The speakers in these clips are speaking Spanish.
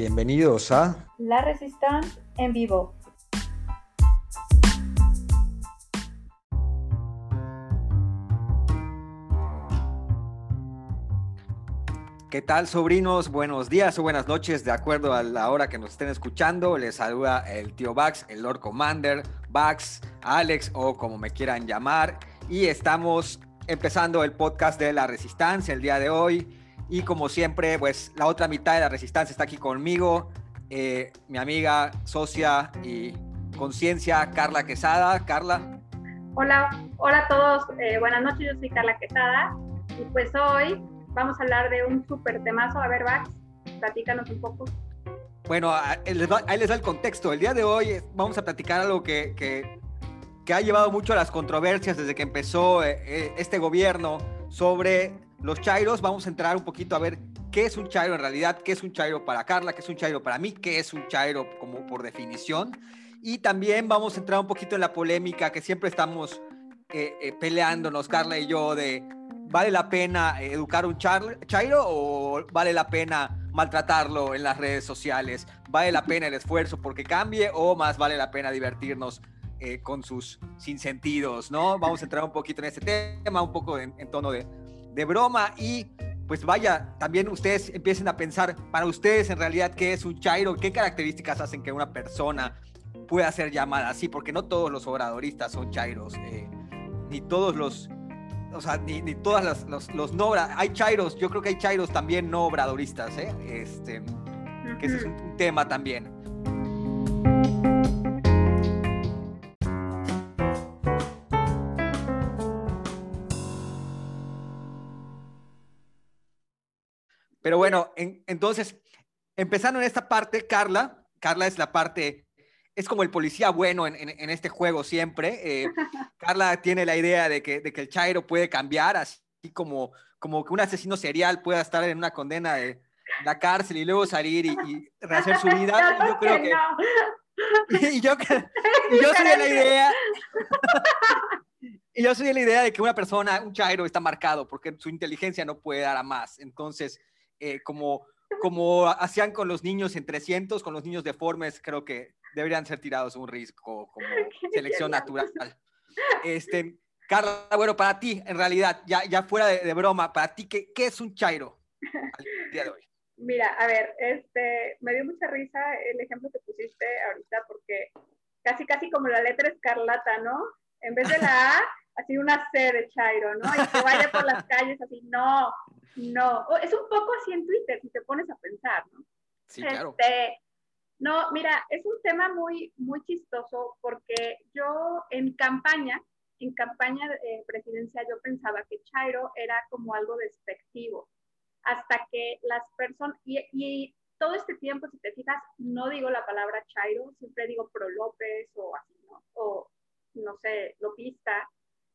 Bienvenidos a La Resistance en vivo. ¿Qué tal, sobrinos? Buenos días o buenas noches, de acuerdo a la hora que nos estén escuchando. Les saluda el tío Bax, el Lord Commander, Bax, Alex o como me quieran llamar. Y estamos empezando el podcast de la Resistencia el día de hoy. Y como siempre, pues la otra mitad de la Resistencia está aquí conmigo, eh, mi amiga, socia y conciencia, Carla Quesada. Carla. Hola, hola a todos, eh, buenas noches, yo soy Carla Quesada. Y pues hoy vamos a hablar de un súper temazo. A ver, Bax, platícanos un poco. Bueno, ahí les, da el contexto. El día de hoy vamos a platicar algo que, que, que ha llevado mucho a las controversias desde que empezó eh, eh, este gobierno sobre los chairos. Vamos a entrar un poquito a ver qué es un chairo en realidad, qué es un chairo para Carla, qué es un chairo para mí, qué es un chairo como por definición. Y también vamos a entrar un poquito en la polémica que siempre estamos eh, peleándonos, Carla y yo, de ¿Vale la pena educar un chairo o vale la pena maltratarlo en las redes sociales? ¿Vale la pena el esfuerzo porque cambie o más vale la pena divertirnos eh, con sus sinsentidos, ¿no? Vamos a entrar un poquito en este tema, un poco en, tono de, de, broma y pues vaya, también ustedes empiecen a pensar para ustedes en realidad qué es un chairo, qué características hacen que una persona pueda ser llamada así, porque no todos los obradoristas son chairos, eh, ni todos los o sea, ni, ni todas los, los no hay chairos, yo creo que hay chairos también no obradoristas, ¿eh? Este, que ese es un, tema también. Pero bueno, entonces, empezando en esta parte, Carla, Carla es la parte es como el policía bueno en, en, este juego siempre. Eh, Carla tiene la idea de que, de que, el Chairo puede cambiar, así como, como que un asesino serial pueda estar en una condena de la cárcel y luego salir y, rehacer su vida. y yo creo que... Y yo, y yo soy de la idea... y yo soy de la idea de que una persona, un Chairo, está marcado porque su inteligencia no puede dar a más. Entonces, eh, como como hacían con los niños en 300, con los niños deformes, creo que deberían ser tirados un risco como selección natural. Este, Carla, bueno, para ti, en realidad, ya, ya fuera de, broma, para ti, ¿qué, ¿qué, es un chairo al día de hoy? Mira, a ver, este, me dio mucha risa el ejemplo que pusiste ahorita, porque casi, casi como la letra escarlata, ¿no? En vez de la A, así una C de chairo, ¿no? Y que vaya por las calles así, no, no. Es un poco así en Twitter, si te pones a pensar, ¿no? Sí, claro. Este, no, mira, es un tema muy, muy chistoso porque yo en campaña, en campaña eh, presidencial, yo pensaba que Chairo era como algo despectivo, hasta que las personas, y, todo este tiempo, si te fijas, no digo la palabra Chairo, siempre digo Pro López o así, ¿no? O, no sé, Lopista.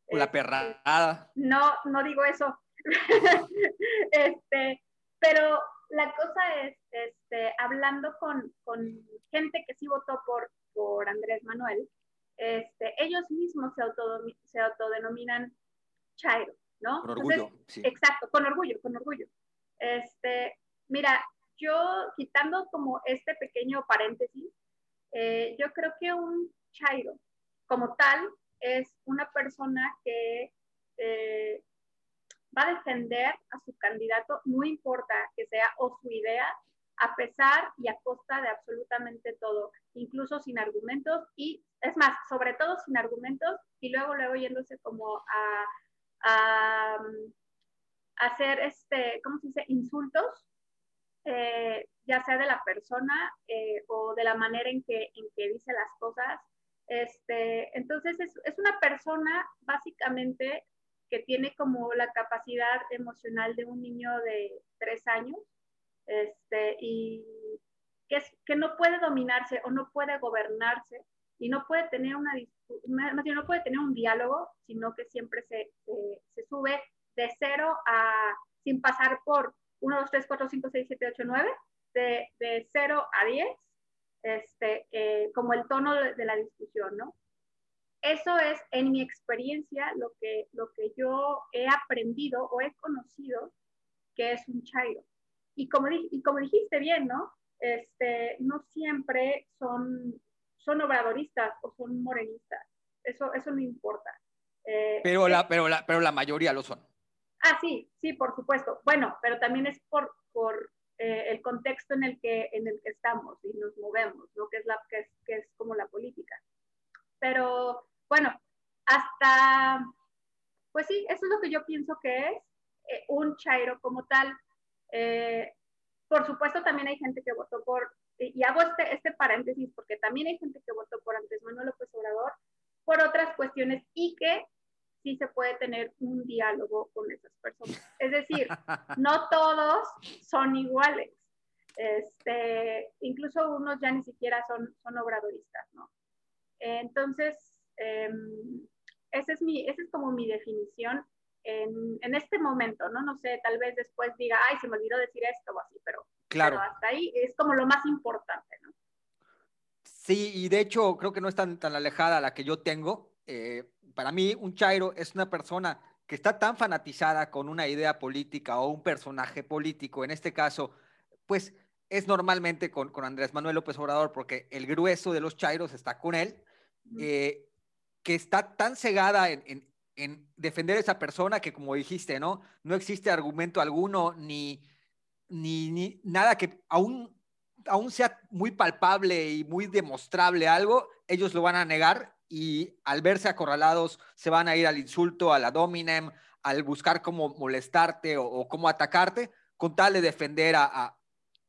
O la este, perrada. No, no digo eso. este, pero la cosa es, este, hablando con, con, gente que sí votó por, por Andrés Manuel, este, ellos mismos se, se autodenominan Chairo, ¿no? Con orgullo, sí. Exacto, con orgullo, con orgullo. Este, mira, yo quitando como este pequeño paréntesis, eh, yo creo que un Chairo como tal es una persona que eh, va a defender a su candidato, no importa que sea o su idea, a pesar y a costa de absolutamente todo, incluso sin argumentos y, es más, sobre todo sin argumentos y luego, luego yéndose como a, a, hacer, este, ¿cómo se dice?, insultos, eh, ya sea de la persona eh, o de la manera en que, en que dice las cosas. Este, entonces, es, es una persona básicamente que tiene como la capacidad emocional de un niño de tres años, este, y que, es, que no puede dominarse o no puede gobernarse y no puede tener una, no puede tener un diálogo, sino que siempre se, se, sube de cero a, sin pasar por 1, 2, 3, 4, 5, 6, 7, 8, 9, de, de 0 a 10, este, eh, como el tono de, la discusión, ¿no? Eso es, en mi experiencia, lo que, lo que yo he aprendido o he conocido que es un chairo. Y como, y como dijiste bien, ¿no? este, no siempre son, son obradoristas o son morenistas. Eso, eso no importa. Eh, pero, la, pero, la, pero la mayoría lo son. Ah, sí, sí, por supuesto. Bueno, pero también es por, por eh, el contexto en el, que, en el que estamos y nos movemos, ¿no? que, es la, que, es, que es como la política. Pero bueno, hasta, pues sí, eso es lo que yo pienso que es eh, un chairo como tal. Eh, por supuesto, también hay gente que votó por, y hago este, este paréntesis porque también hay gente que votó por Andrés Manuel López Obrador por otras cuestiones y que sí se puede tener un diálogo con esas personas. Es decir, no todos son iguales. Este, incluso unos ya ni siquiera son, son obradoristas, ¿no? Entonces, eh, esa es, mi, esa es como mi definición en, en, este momento, ¿no? No sé, tal vez después diga, ay, se me olvidó decir esto o así, pero, claro. hasta ahí es como lo más importante, ¿no? Sí, y de hecho creo que no es tan, tan alejada la que yo tengo. Eh, para mí, un Chairo es una persona que está tan fanatizada con una idea política o un personaje político, en este caso, pues es normalmente con, con Andrés Manuel López Obrador, porque el grueso de los Chairos está con él, eh, que está tan cegada en, en, defender a esa persona que, como dijiste, ¿no? No existe argumento alguno ni, ni, ni nada que aún, aún sea muy palpable y muy demostrable algo, ellos lo van a negar y al verse acorralados se van a ir al insulto, a la dominem, al buscar cómo molestarte o, cómo atacarte, con tal de defender a,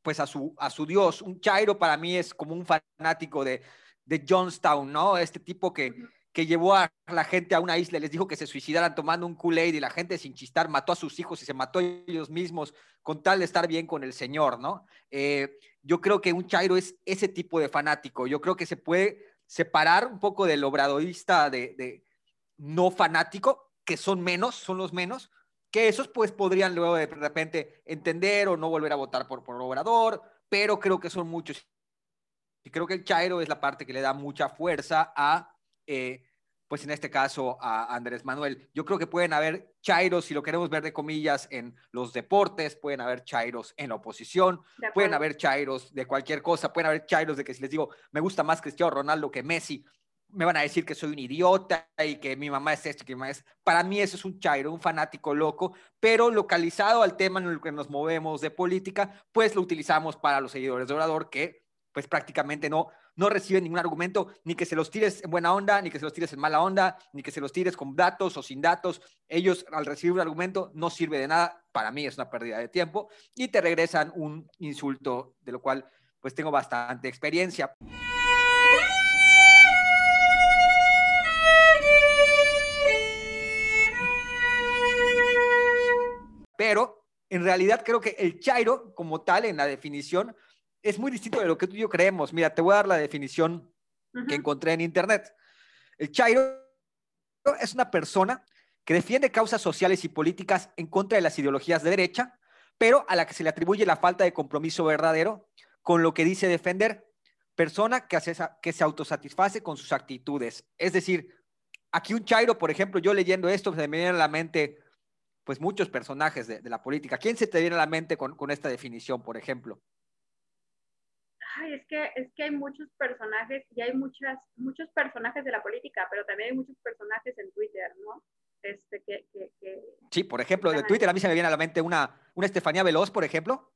pues a su, a su Dios. Un Chairo para mí es como un fanático de, de Johnstown, ¿no? Este tipo que, que llevó a la gente a una isla, les dijo que se suicidaran tomando un Kool-Aid y la gente sin chistar mató a sus hijos y se mató ellos mismos con tal de estar bien con el Señor, ¿no? Eh, yo creo que un Chairo es ese tipo de fanático. Yo creo que se puede separar un poco del obradorista de, no fanático, que son menos, son los menos, que esos pues podrían luego de repente entender o no volver a votar por, por obrador, pero creo que son muchos. Y creo que el Chairo es la parte que le da mucha fuerza a eh, pues en este caso a Andrés Manuel. Yo creo que pueden haber chairos, si lo queremos ver de comillas, en los deportes, pueden haber chairos en la oposición, pueden haber chairos de cualquier cosa, pueden haber chairos de que si les digo, me gusta más Cristiano Ronaldo que Messi, me van a decir que soy un idiota y que mi mamá es esto, que mi mamá es... Para mí eso es un chairo, un fanático loco, pero localizado al tema en el que nos movemos de política, pues lo utilizamos para los seguidores de Orador que pues prácticamente no, no reciben ningún argumento, ni que se los tires en buena onda, ni que se los tires en mala onda, ni que se los tires con datos o sin datos. Ellos al recibir un argumento no sirve de nada, para mí es una pérdida de tiempo, y te regresan un insulto, de lo cual pues tengo bastante experiencia. Pero en realidad creo que el Chairo como tal en la definición es muy distinto de lo que tú y yo creemos. Mira, te voy a dar la definición que encontré en internet. El Chairo es una persona que defiende causas sociales y políticas en contra de las ideologías de derecha, pero a la que se le atribuye la falta de compromiso verdadero con lo que dice defender. Persona que, hace, que se autosatisface con sus actitudes. Es decir, aquí un Chairo, por ejemplo, yo leyendo esto, se me viene a la mente pues muchos personajes de, la política. ¿Quién se te viene a la mente con, con esta definición, por ejemplo? ay, es que, es que hay muchos personajes y hay muchas, muchos personajes de la política, pero también hay muchos personajes en Twitter, ¿no? Este, que, sí, por ejemplo, de Twitter a mí se me viene a la mente una, una Estefanía Veloz, por ejemplo,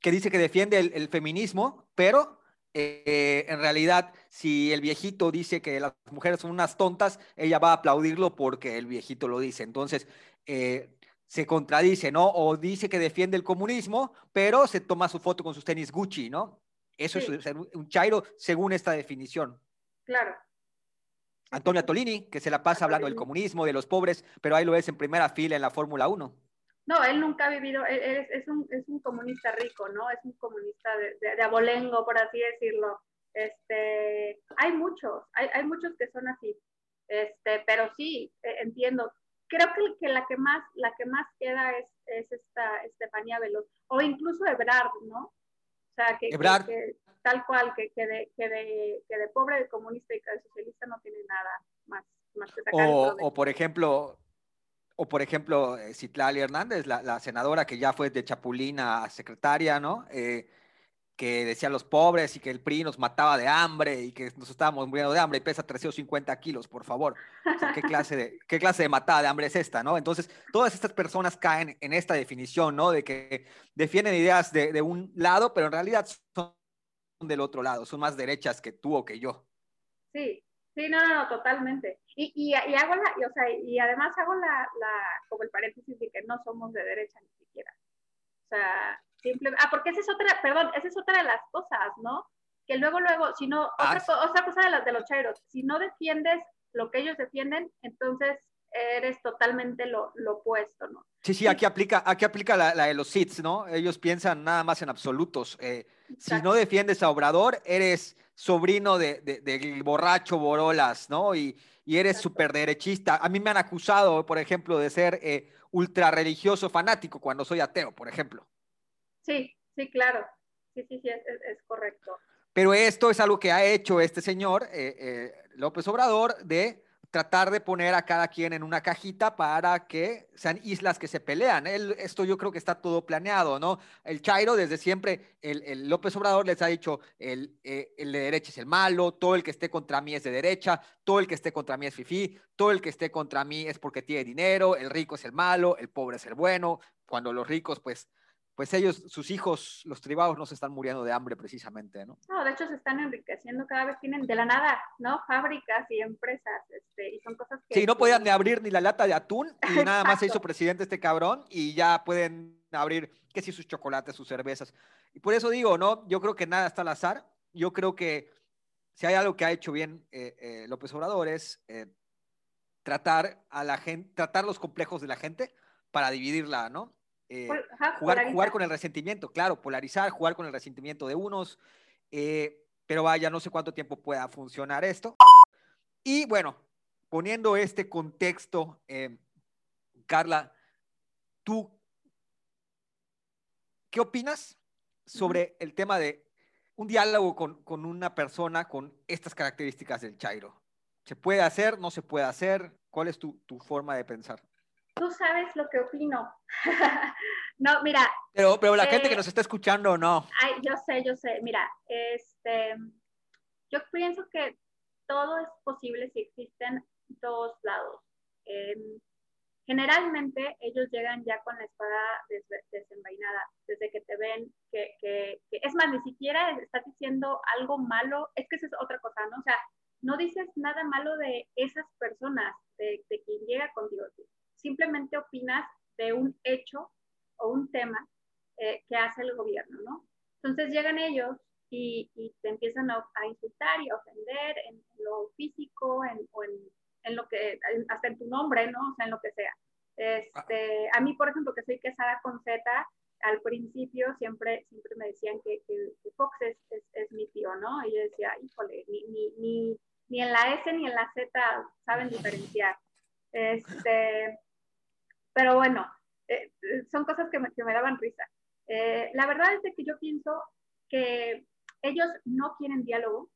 que dice que defiende el, feminismo, pero eh, en realidad, si el viejito dice que las mujeres son unas tontas, ella va a aplaudirlo porque el viejito lo dice. Entonces, eh, se contradice, ¿no? O dice que defiende el comunismo, pero se toma su foto con sus tenis Gucci, ¿no? Eso es un chairo según esta definición. Claro. Antonio Tolini, que se la pasa hablando del comunismo, de los pobres, pero ahí lo ves en primera fila en la Fórmula 1. No, él nunca ha vivido, es, es, un, es un, comunista rico, ¿no? Es un comunista de, de, abolengo, por así decirlo. Este, hay muchos, hay, hay, muchos que son así, este, pero sí, e, entiendo. Creo que, que, la que más, la que más queda es, es esta Estefanía Veloz, o incluso Ebrard, ¿no? sea, que, tal cual, que, que, de, que, de, que de pobre, de comunista y de socialista no tiene nada más, más que sacar. O, o por ejemplo, o por ejemplo, eh, Citlali Hernández, la, la, senadora que ya fue de Chapulín a secretaria, ¿no? Eh, que decía los pobres y que el PRI nos mataba de hambre y que nos estábamos muriendo de hambre y pesa 350 kilos, por favor. ¿qué, clase de, ¿Qué clase de matada de hambre es esta, no? Entonces, todas estas personas caen en esta definición, ¿no? De que defienden ideas de, de un lado, pero en realidad son del otro lado, son más derechas que tú o que yo. Sí, sí, no, no, totalmente. Y, y, y hago la, y, o sea, y además hago la, como el paréntesis de que no somos de derecha ni siquiera. O sea, ah, porque esa es otra, perdón, esa es otra de las cosas, ¿no? Que luego, luego, si no, ah, otra, otra cosa de, las, de los chairos, si no defiendes lo que ellos defienden, entonces eres totalmente lo, lo opuesto, ¿no? Sí, sí, aquí aplica, aquí aplica la, la de los SITs, ¿no? Ellos piensan nada más en absolutos. Eh, si no defiendes a Obrador, eres sobrino de, de, del borracho Borolas, ¿no? Y, y eres súper derechista. A mí me han acusado, por ejemplo, de ser eh, ultra religioso fanático cuando soy ateo, por ejemplo. Sí, sí, claro. Sí, sí, sí, es, correcto. Pero esto es algo que ha hecho este señor, eh, eh, López Obrador, de tratar de poner a cada quien en una cajita para que sean islas que se pelean. esto yo creo que está todo planeado, ¿no? El Chairo desde siempre, el, López Obrador les ha dicho, el, eh, el, de derecha es el malo, todo el que esté contra mí es de derecha, todo el que esté contra mí es fifí, todo el que esté contra mí es porque tiene dinero, el rico es el malo, el pobre es el bueno, cuando los ricos pues pues ellos, sus hijos, los tribados, no se están muriendo de hambre precisamente, ¿no? No, de hecho se están enriqueciendo cada vez, tienen de la nada, ¿no? Fábricas y empresas, este, y son cosas que... Sí, no podían ni abrir ni la lata de atún y nada más se hizo presidente este cabrón y ya pueden abrir, que sí, sus chocolates, sus cervezas. Y por eso digo, ¿no? Yo creo que nada está al azar. Yo creo que si hay algo que ha hecho bien eh, eh, López Obrador es eh, tratar a la gente, tratar los complejos de la gente para dividirla, ¿no? Eh, jugar, jugar, con el resentimiento, claro, polarizar, jugar con el resentimiento de unos, eh, pero vaya, no sé cuánto tiempo pueda funcionar esto. Y bueno, poniendo este contexto, eh, Carla, ¿tú qué opinas sobre el tema de un diálogo con, con, una persona con estas características del Chairo? ¿Se puede hacer? ¿No se puede hacer? ¿Cuál es tu, tu forma de pensar? Tú sabes lo que opino. no, mira. Pero, pero la gente que eh, nos está escuchando, no. Ay, yo sé, yo sé. Mira, este, yo pienso que todo es posible si existen dos lados. Generalmente ellos llegan ya con la espada desenvainada, desde que te ven que, que, es más, ni siquiera estás diciendo algo malo, es que esa es otra cosa, ¿no? O sea, no dices nada malo de esas personas, de, de quien llega contigo simplemente opinas de un hecho o un tema eh, que hace el gobierno, ¿no? Entonces llegan ellos y, te empiezan a, insultar y a ofender en, lo físico, en, o en, lo que, hasta en tu nombre, ¿no? O sea, en lo que sea. Este, a mí, por ejemplo, que soy quesada con Z, al principio siempre, siempre me decían que, Fox es, es, mi tío, ¿no? Y yo decía, híjole, ni, ni, ni, ni en la S ni en la Z saben diferenciar. Este, pero bueno, eh, son cosas que me, que me daban risa. Eh, la verdad es que yo pienso que ellos no quieren diálogo.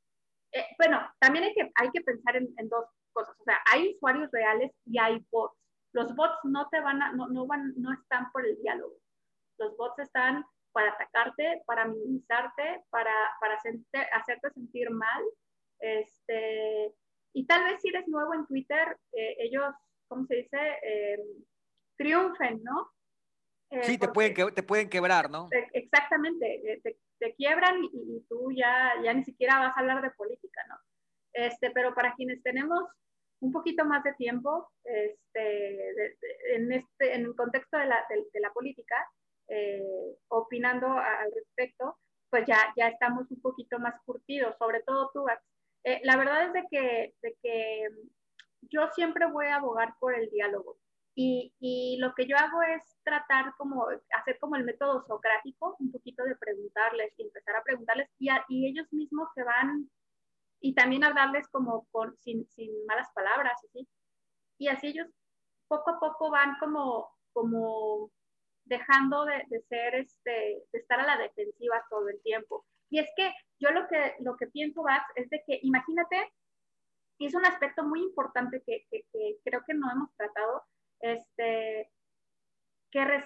Eh, bueno, también hay que, hay que pensar en, dos cosas. O sea, hay usuarios reales y hay bots. Los bots no te van a, no, no, van, no están por el diálogo. Los bots están para atacarte, para minimizarte, para, para hacerte sentir mal. Este, y tal vez si eres nuevo en Twitter, ellos, ¿cómo se dice? Triunfen, ¿no? Eh, sí, te pueden, te pueden quebrar, ¿no? Exactamente, eh, te, quiebran y, tú ya, ya ni siquiera vas a hablar de política, ¿no? Este, pero para quienes tenemos un poquito más de tiempo este, en, este, en el contexto de la, de, la política, eh, opinando al respecto, pues ya, ya estamos un poquito más curtidos, sobre todo tú, la verdad es de que, de que yo siempre voy a abogar por el diálogo. Y, y, lo que yo hago es tratar como, hacer como el método socrático, un poquito de preguntarles y empezar a preguntarles y, y ellos mismos se van y también hablarles como con, sin, sin malas palabras, ¿sí? y así ellos poco a poco van como, como dejando de, de, ser, este, de estar a la defensiva todo el tiempo. Y es que yo lo que, lo que pienso, Bax, es de que imagínate, y es un aspecto muy importante que, que, que creo que no hemos tratado, este, que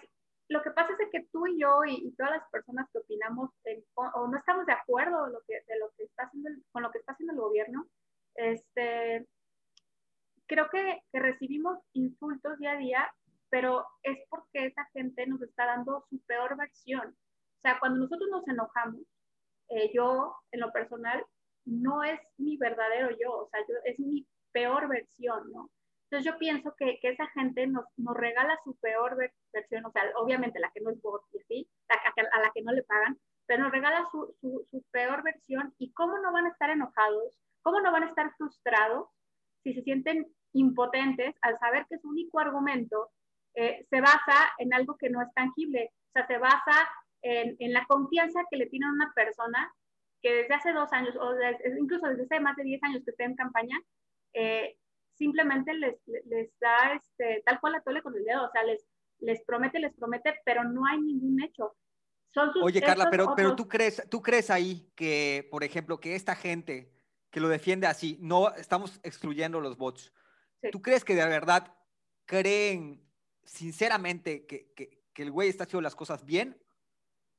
lo que pasa es que tú y yo y, todas las personas que opinamos o, no estamos de acuerdo lo que, de lo que está haciendo con lo que está haciendo el gobierno, este, creo que, que, recibimos insultos día a día, pero es porque esa gente nos está dando su peor versión. O sea, cuando nosotros nos enojamos, eh, yo en lo personal no es mi verdadero yo, o sea, yo, es mi peor versión, ¿no? Entonces yo pienso que, que esa gente nos, nos, regala su peor versión, o sea, obviamente la que no es bot y así, a, la que no le pagan, pero nos regala su, su, peor versión y cómo no van a estar enojados, cómo no van a estar frustrados si se sienten impotentes al saber que su único argumento eh, se basa en algo que no es tangible, o sea, se basa en, en la confianza que le tienen a una persona que desde hace dos años, o incluso desde hace más de diez años que está en campaña, eh, simplemente les, les da este, tal cual la tole con el dedo, o sea, les, les promete, les promete, pero no hay ningún hecho. Son Oye, Carla, pero, pero tú, crees, tú crees ahí que, por ejemplo, que esta gente que lo defiende así, no estamos excluyendo los bots, ¿tú crees que de verdad creen sinceramente que, que, que el güey está haciendo las cosas bien?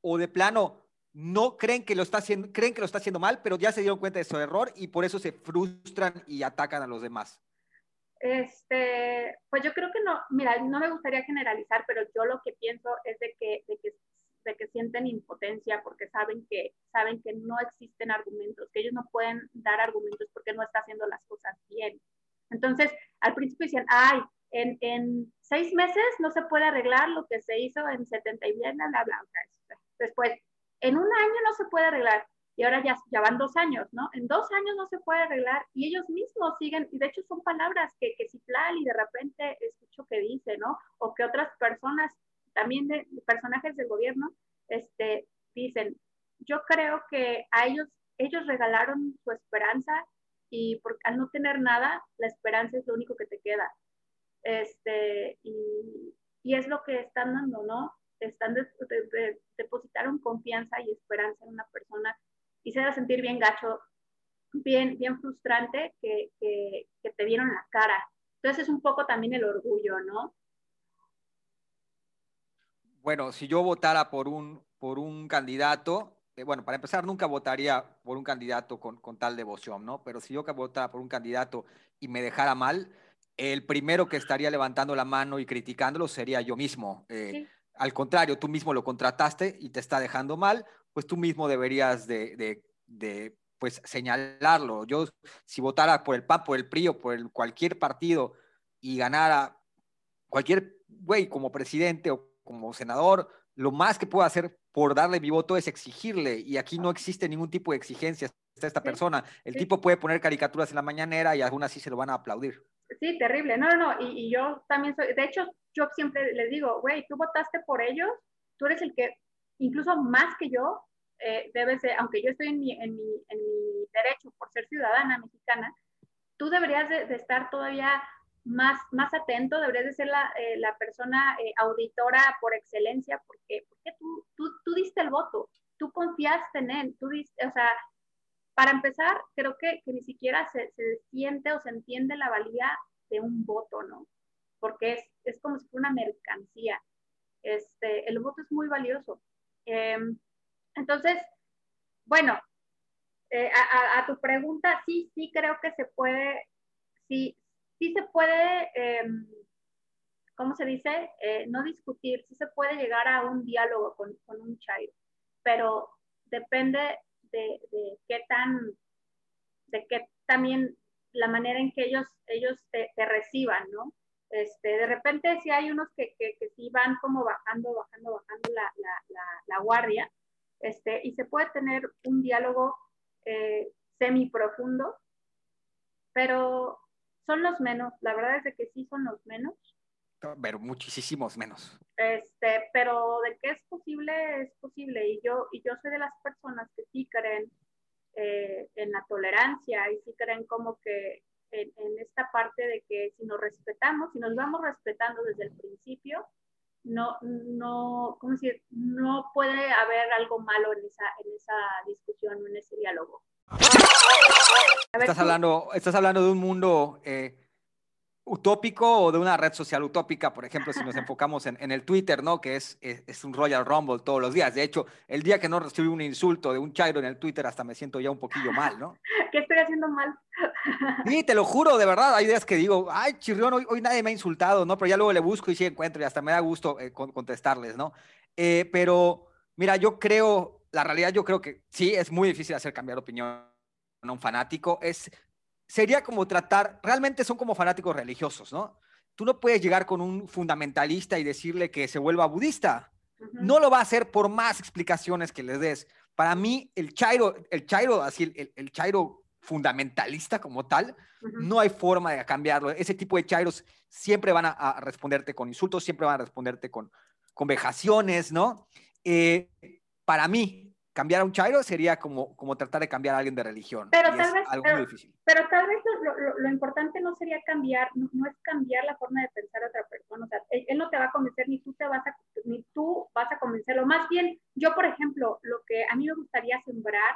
¿O de plano no creen que lo está haciendo, creen que lo está haciendo mal, pero ya se dieron cuenta de su error y por eso se frustran y atacan a los demás? Este, pues yo creo que no, mira, no me gustaría generalizar, pero yo lo que pienso es de que, de que, de que sienten impotencia porque saben que, saben que no existen argumentos, que ellos no pueden dar argumentos porque no está haciendo las cosas bien. Entonces, al principio decían, ay, en, en seis meses no se puede arreglar lo que se hizo en 70 y bien, bla, bla, bla. Después, en un año no se puede arreglar y ahora ya, ya van dos años, ¿no? En dos años no se puede arreglar y ellos mismos siguen, y de hecho son palabras que, que y de repente escucho que dice, ¿no? O que otras personas, también de, personajes del gobierno, este, dicen, yo creo que a ellos, ellos regalaron su esperanza y por, al no tener nada, la esperanza es lo único que te queda. Este, y, y es lo que están dando, ¿no? Están depositaron confianza y esperanza en una persona y se da sentir bien gacho, bien, bien frustrante que, que, te vieron la cara. Entonces es un poco también el orgullo, ¿no? Bueno, si yo votara por un, por un candidato, eh, bueno, para empezar, nunca votaría por un candidato con, con, tal devoción, ¿no? Pero si yo votara por un candidato y me dejara mal, el primero que estaría levantando la mano y criticándolo sería yo mismo. Eh, al contrario, tú mismo lo contrataste y te está dejando mal, pues tú mismo deberías de, pues señalarlo. Yo, si votara por el PAN, por el PRI o por el, cualquier partido y ganara cualquier güey como presidente o como senador, lo más que puedo hacer por darle mi voto es exigirle. Y aquí no existe ningún tipo de exigencia a esta persona. El tipo puede poner caricaturas en la mañanera y aún así se lo van a aplaudir. Sí, terrible. No, no, no. Y, yo también soy, de hecho, yo siempre les digo, güey, tú votaste por ellos, tú eres el que incluso más que yo, eh, debes de, aunque yo estoy en mi, en, mi, en mi, derecho por ser ciudadana mexicana, tú deberías de, estar todavía más, más atento, deberías de ser la, eh, la persona eh, auditora por excelencia, porque, porque tú, tú, tú, diste el voto, tú confiaste en él, tú diste, o sea, para empezar, creo que, ni siquiera se, se, siente o se entiende la valía de un voto, ¿no? Porque es, es como si fuera una mercancía. Este, el voto es muy valioso. Em, entonces, bueno, eh, a, tu pregunta, sí, sí creo que se puede, sí, sí se puede, em, ¿cómo se dice? Eh, no discutir, sí se puede llegar a un diálogo con, un chairo, pero depende de, qué tan, de qué también la manera en que ellos, ellos te, reciban, ¿no? Este, de repente si hay unos que, que, sí van como bajando, bajando, bajando la, la, la, guardia, este, y se puede tener un diálogo eh, semi profundo, pero son los menos, la verdad es que sí son los menos. Pero muchísimos menos. Este, pero de que es posible, es posible. Y yo, y yo soy de las personas que sí creen eh, en la tolerancia y sí creen como que en, en, esta parte de que si nos respetamos, si nos vamos respetando desde el principio, no, no, ¿cómo decir? No puede haber algo malo en esa, en esa discusión, en ese diálogo. Estás hablando, estás hablando de un mundo eh, utópico o de una red social utópica, por ejemplo, si nos enfocamos en, el Twitter, ¿no? Que es, es, un Royal Rumble todos los días. De hecho, el día que no recibí un insulto de un chairo en el Twitter, hasta me siento ya un poquillo mal, ¿no? ¿Qué estoy haciendo mal? Sí, te lo juro, de verdad. Hay días que digo, ay, chirrión, hoy, hoy nadie me ha insultado, ¿no? Pero ya luego le busco y sí encuentro y hasta me da gusto eh, contestarles, ¿no? Eh, pero, mira, yo creo, la realidad yo creo que sí, es muy difícil hacer cambiar opinión a un fanático. Es sería como tratar, realmente son como fanáticos religiosos, ¿no? Tú no puedes llegar con un fundamentalista y decirle que se vuelva budista. No lo va a hacer por más explicaciones que les des. Para mí, el chairo, el chairo, así, el, el chairo fundamentalista como tal, no hay forma de cambiarlo. Ese tipo de chairos siempre van a, responderte con insultos, siempre van a responderte con, con vejaciones, ¿no? Eh, para mí, cambiar a un chairo sería como, como tratar de cambiar a alguien de religión. Pero tal vez, algo pero, muy difícil. pero tal vez lo, lo, importante no sería cambiar, no, es cambiar la forma de pensar a otra persona. O sea, él, no te va a convencer ni tú te vas a, ni tú vas a convencerlo. Más bien, yo, por ejemplo, lo que a mí me gustaría sembrar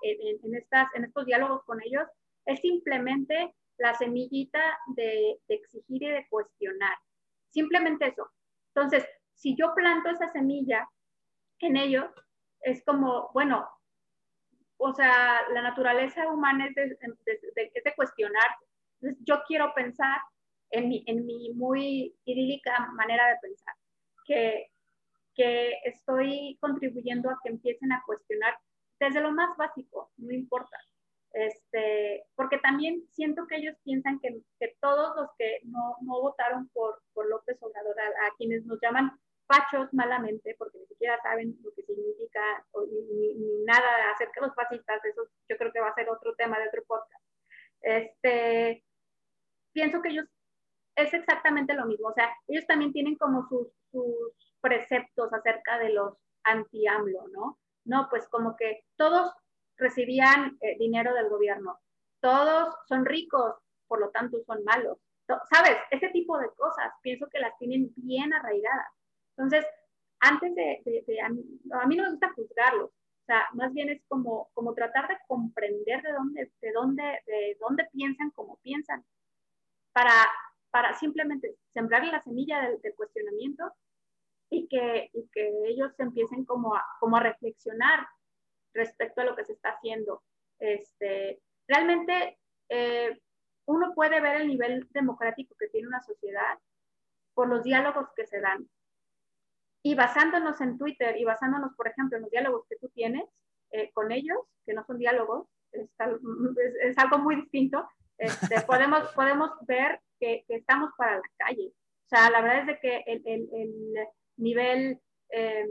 en, en, estas, en estos diálogos con ellos es simplemente la semillita de, de exigir y de cuestionar. Simplemente eso. Entonces, si yo planto esa semilla en ellos, es como, bueno, o sea, la naturaleza humana es de, de, cuestionar. Entonces, yo quiero pensar en mi, en mi muy idílica manera de pensar, que, que estoy contribuyendo a que empiecen a cuestionar desde lo más básico, no importa. Este, porque también siento que ellos piensan que, que todos los que no, no votaron por, por López Obrador, a, quienes nos llaman malamente, porque ni siquiera saben lo que significa ni, nada acerca de los fascistas, eso yo creo que va a ser otro tema de otro podcast. Este, pienso que ellos es exactamente lo mismo, o sea, ellos también tienen como sus, sus preceptos acerca de los anti-AMLO, ¿no? No, pues como que todos recibían eh, dinero del gobierno, todos son ricos, por lo tanto son malos. ¿Sabes? Ese tipo de cosas pienso que las tienen bien arraigadas. Entonces, antes de, a, mí, no me gusta juzgarlos, o sea, más bien es como, como tratar de comprender de dónde, de dónde, de dónde piensan, cómo piensan, para, para simplemente sembrar la semilla del, cuestionamiento y que, y que ellos empiecen como a, como a reflexionar respecto a lo que se está haciendo. Este, realmente eh, uno puede ver el nivel democrático que tiene una sociedad por los diálogos que se dan. Y basándonos en Twitter y basándonos, por ejemplo, en los diálogos que tú tienes eh, con ellos, que no son diálogos, es, es, algo muy distinto, este, podemos, podemos ver que, que, estamos para la calle. O sea, la verdad es de que el, el, el nivel eh,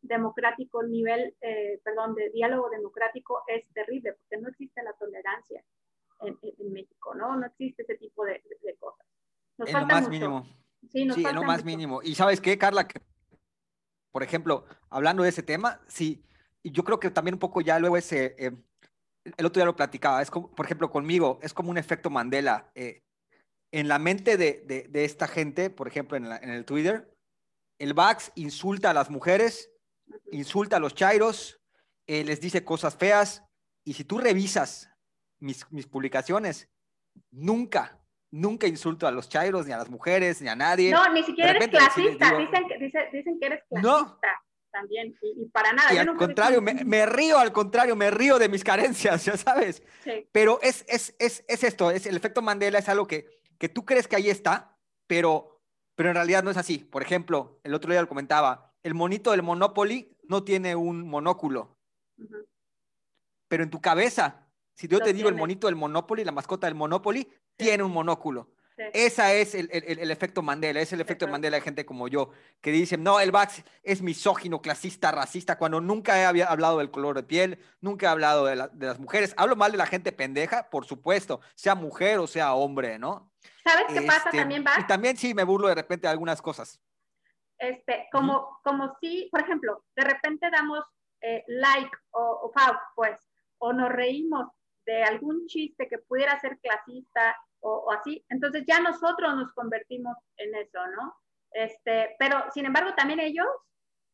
democrático, el nivel, eh, perdón, de diálogo democrático es terrible, porque no existe la tolerancia en, en México, ¿no? No existe ese tipo de, de cosas. Nos en lo más mínimo. Sí, nos sí en lo más mínimo. Y sabes qué, Carla, por ejemplo, hablando de ese tema, sí, yo creo que también un poco ya luego ese, eh, el otro día lo platicaba, es como, por ejemplo, conmigo, es como un efecto Mandela. Eh, en la mente de, de, esta gente, por ejemplo, en, en, el Twitter, el Vax insulta a las mujeres, insulta a los chairos, eh, les dice cosas feas, y si tú revisas mis, mis publicaciones, nunca, nunca insulto a los chairos, ni a las mujeres, ni a nadie. No, ni siquiera eres clasista. dicen, que, dicen, que eres clasista también. Y, para nada. Y al contrario, me, río, al contrario, me río de mis carencias, ya sabes. Pero es, es, es, es, esto, es el efecto Mandela es algo que, que tú crees que ahí está, pero, pero en realidad no es así. Por ejemplo, el otro día lo comentaba, el monito del Monopoly no tiene un monóculo. Pero en tu cabeza, si yo te digo el monito del Monopoly, la mascota del Monopoly, tiene un monóculo. Esa es el, el, efecto Mandela, es el efecto Mandela de gente como yo, que dicen, no, el Vax es misógino, clasista, racista, cuando nunca he había hablado del color de piel, nunca he hablado de, de, las mujeres. Hablo mal de la gente pendeja, por supuesto, sea mujer o sea hombre, ¿no? ¿Sabes qué pasa este, también, Vax? Y también sí me burlo de repente de algunas cosas. Este, como, como si, por ejemplo, de repente damos eh, like o, o pues, o nos reímos de algún chiste que pudiera ser clasista o, así, entonces ya nosotros nos convertimos en eso, ¿no? Este, pero sin embargo también ellos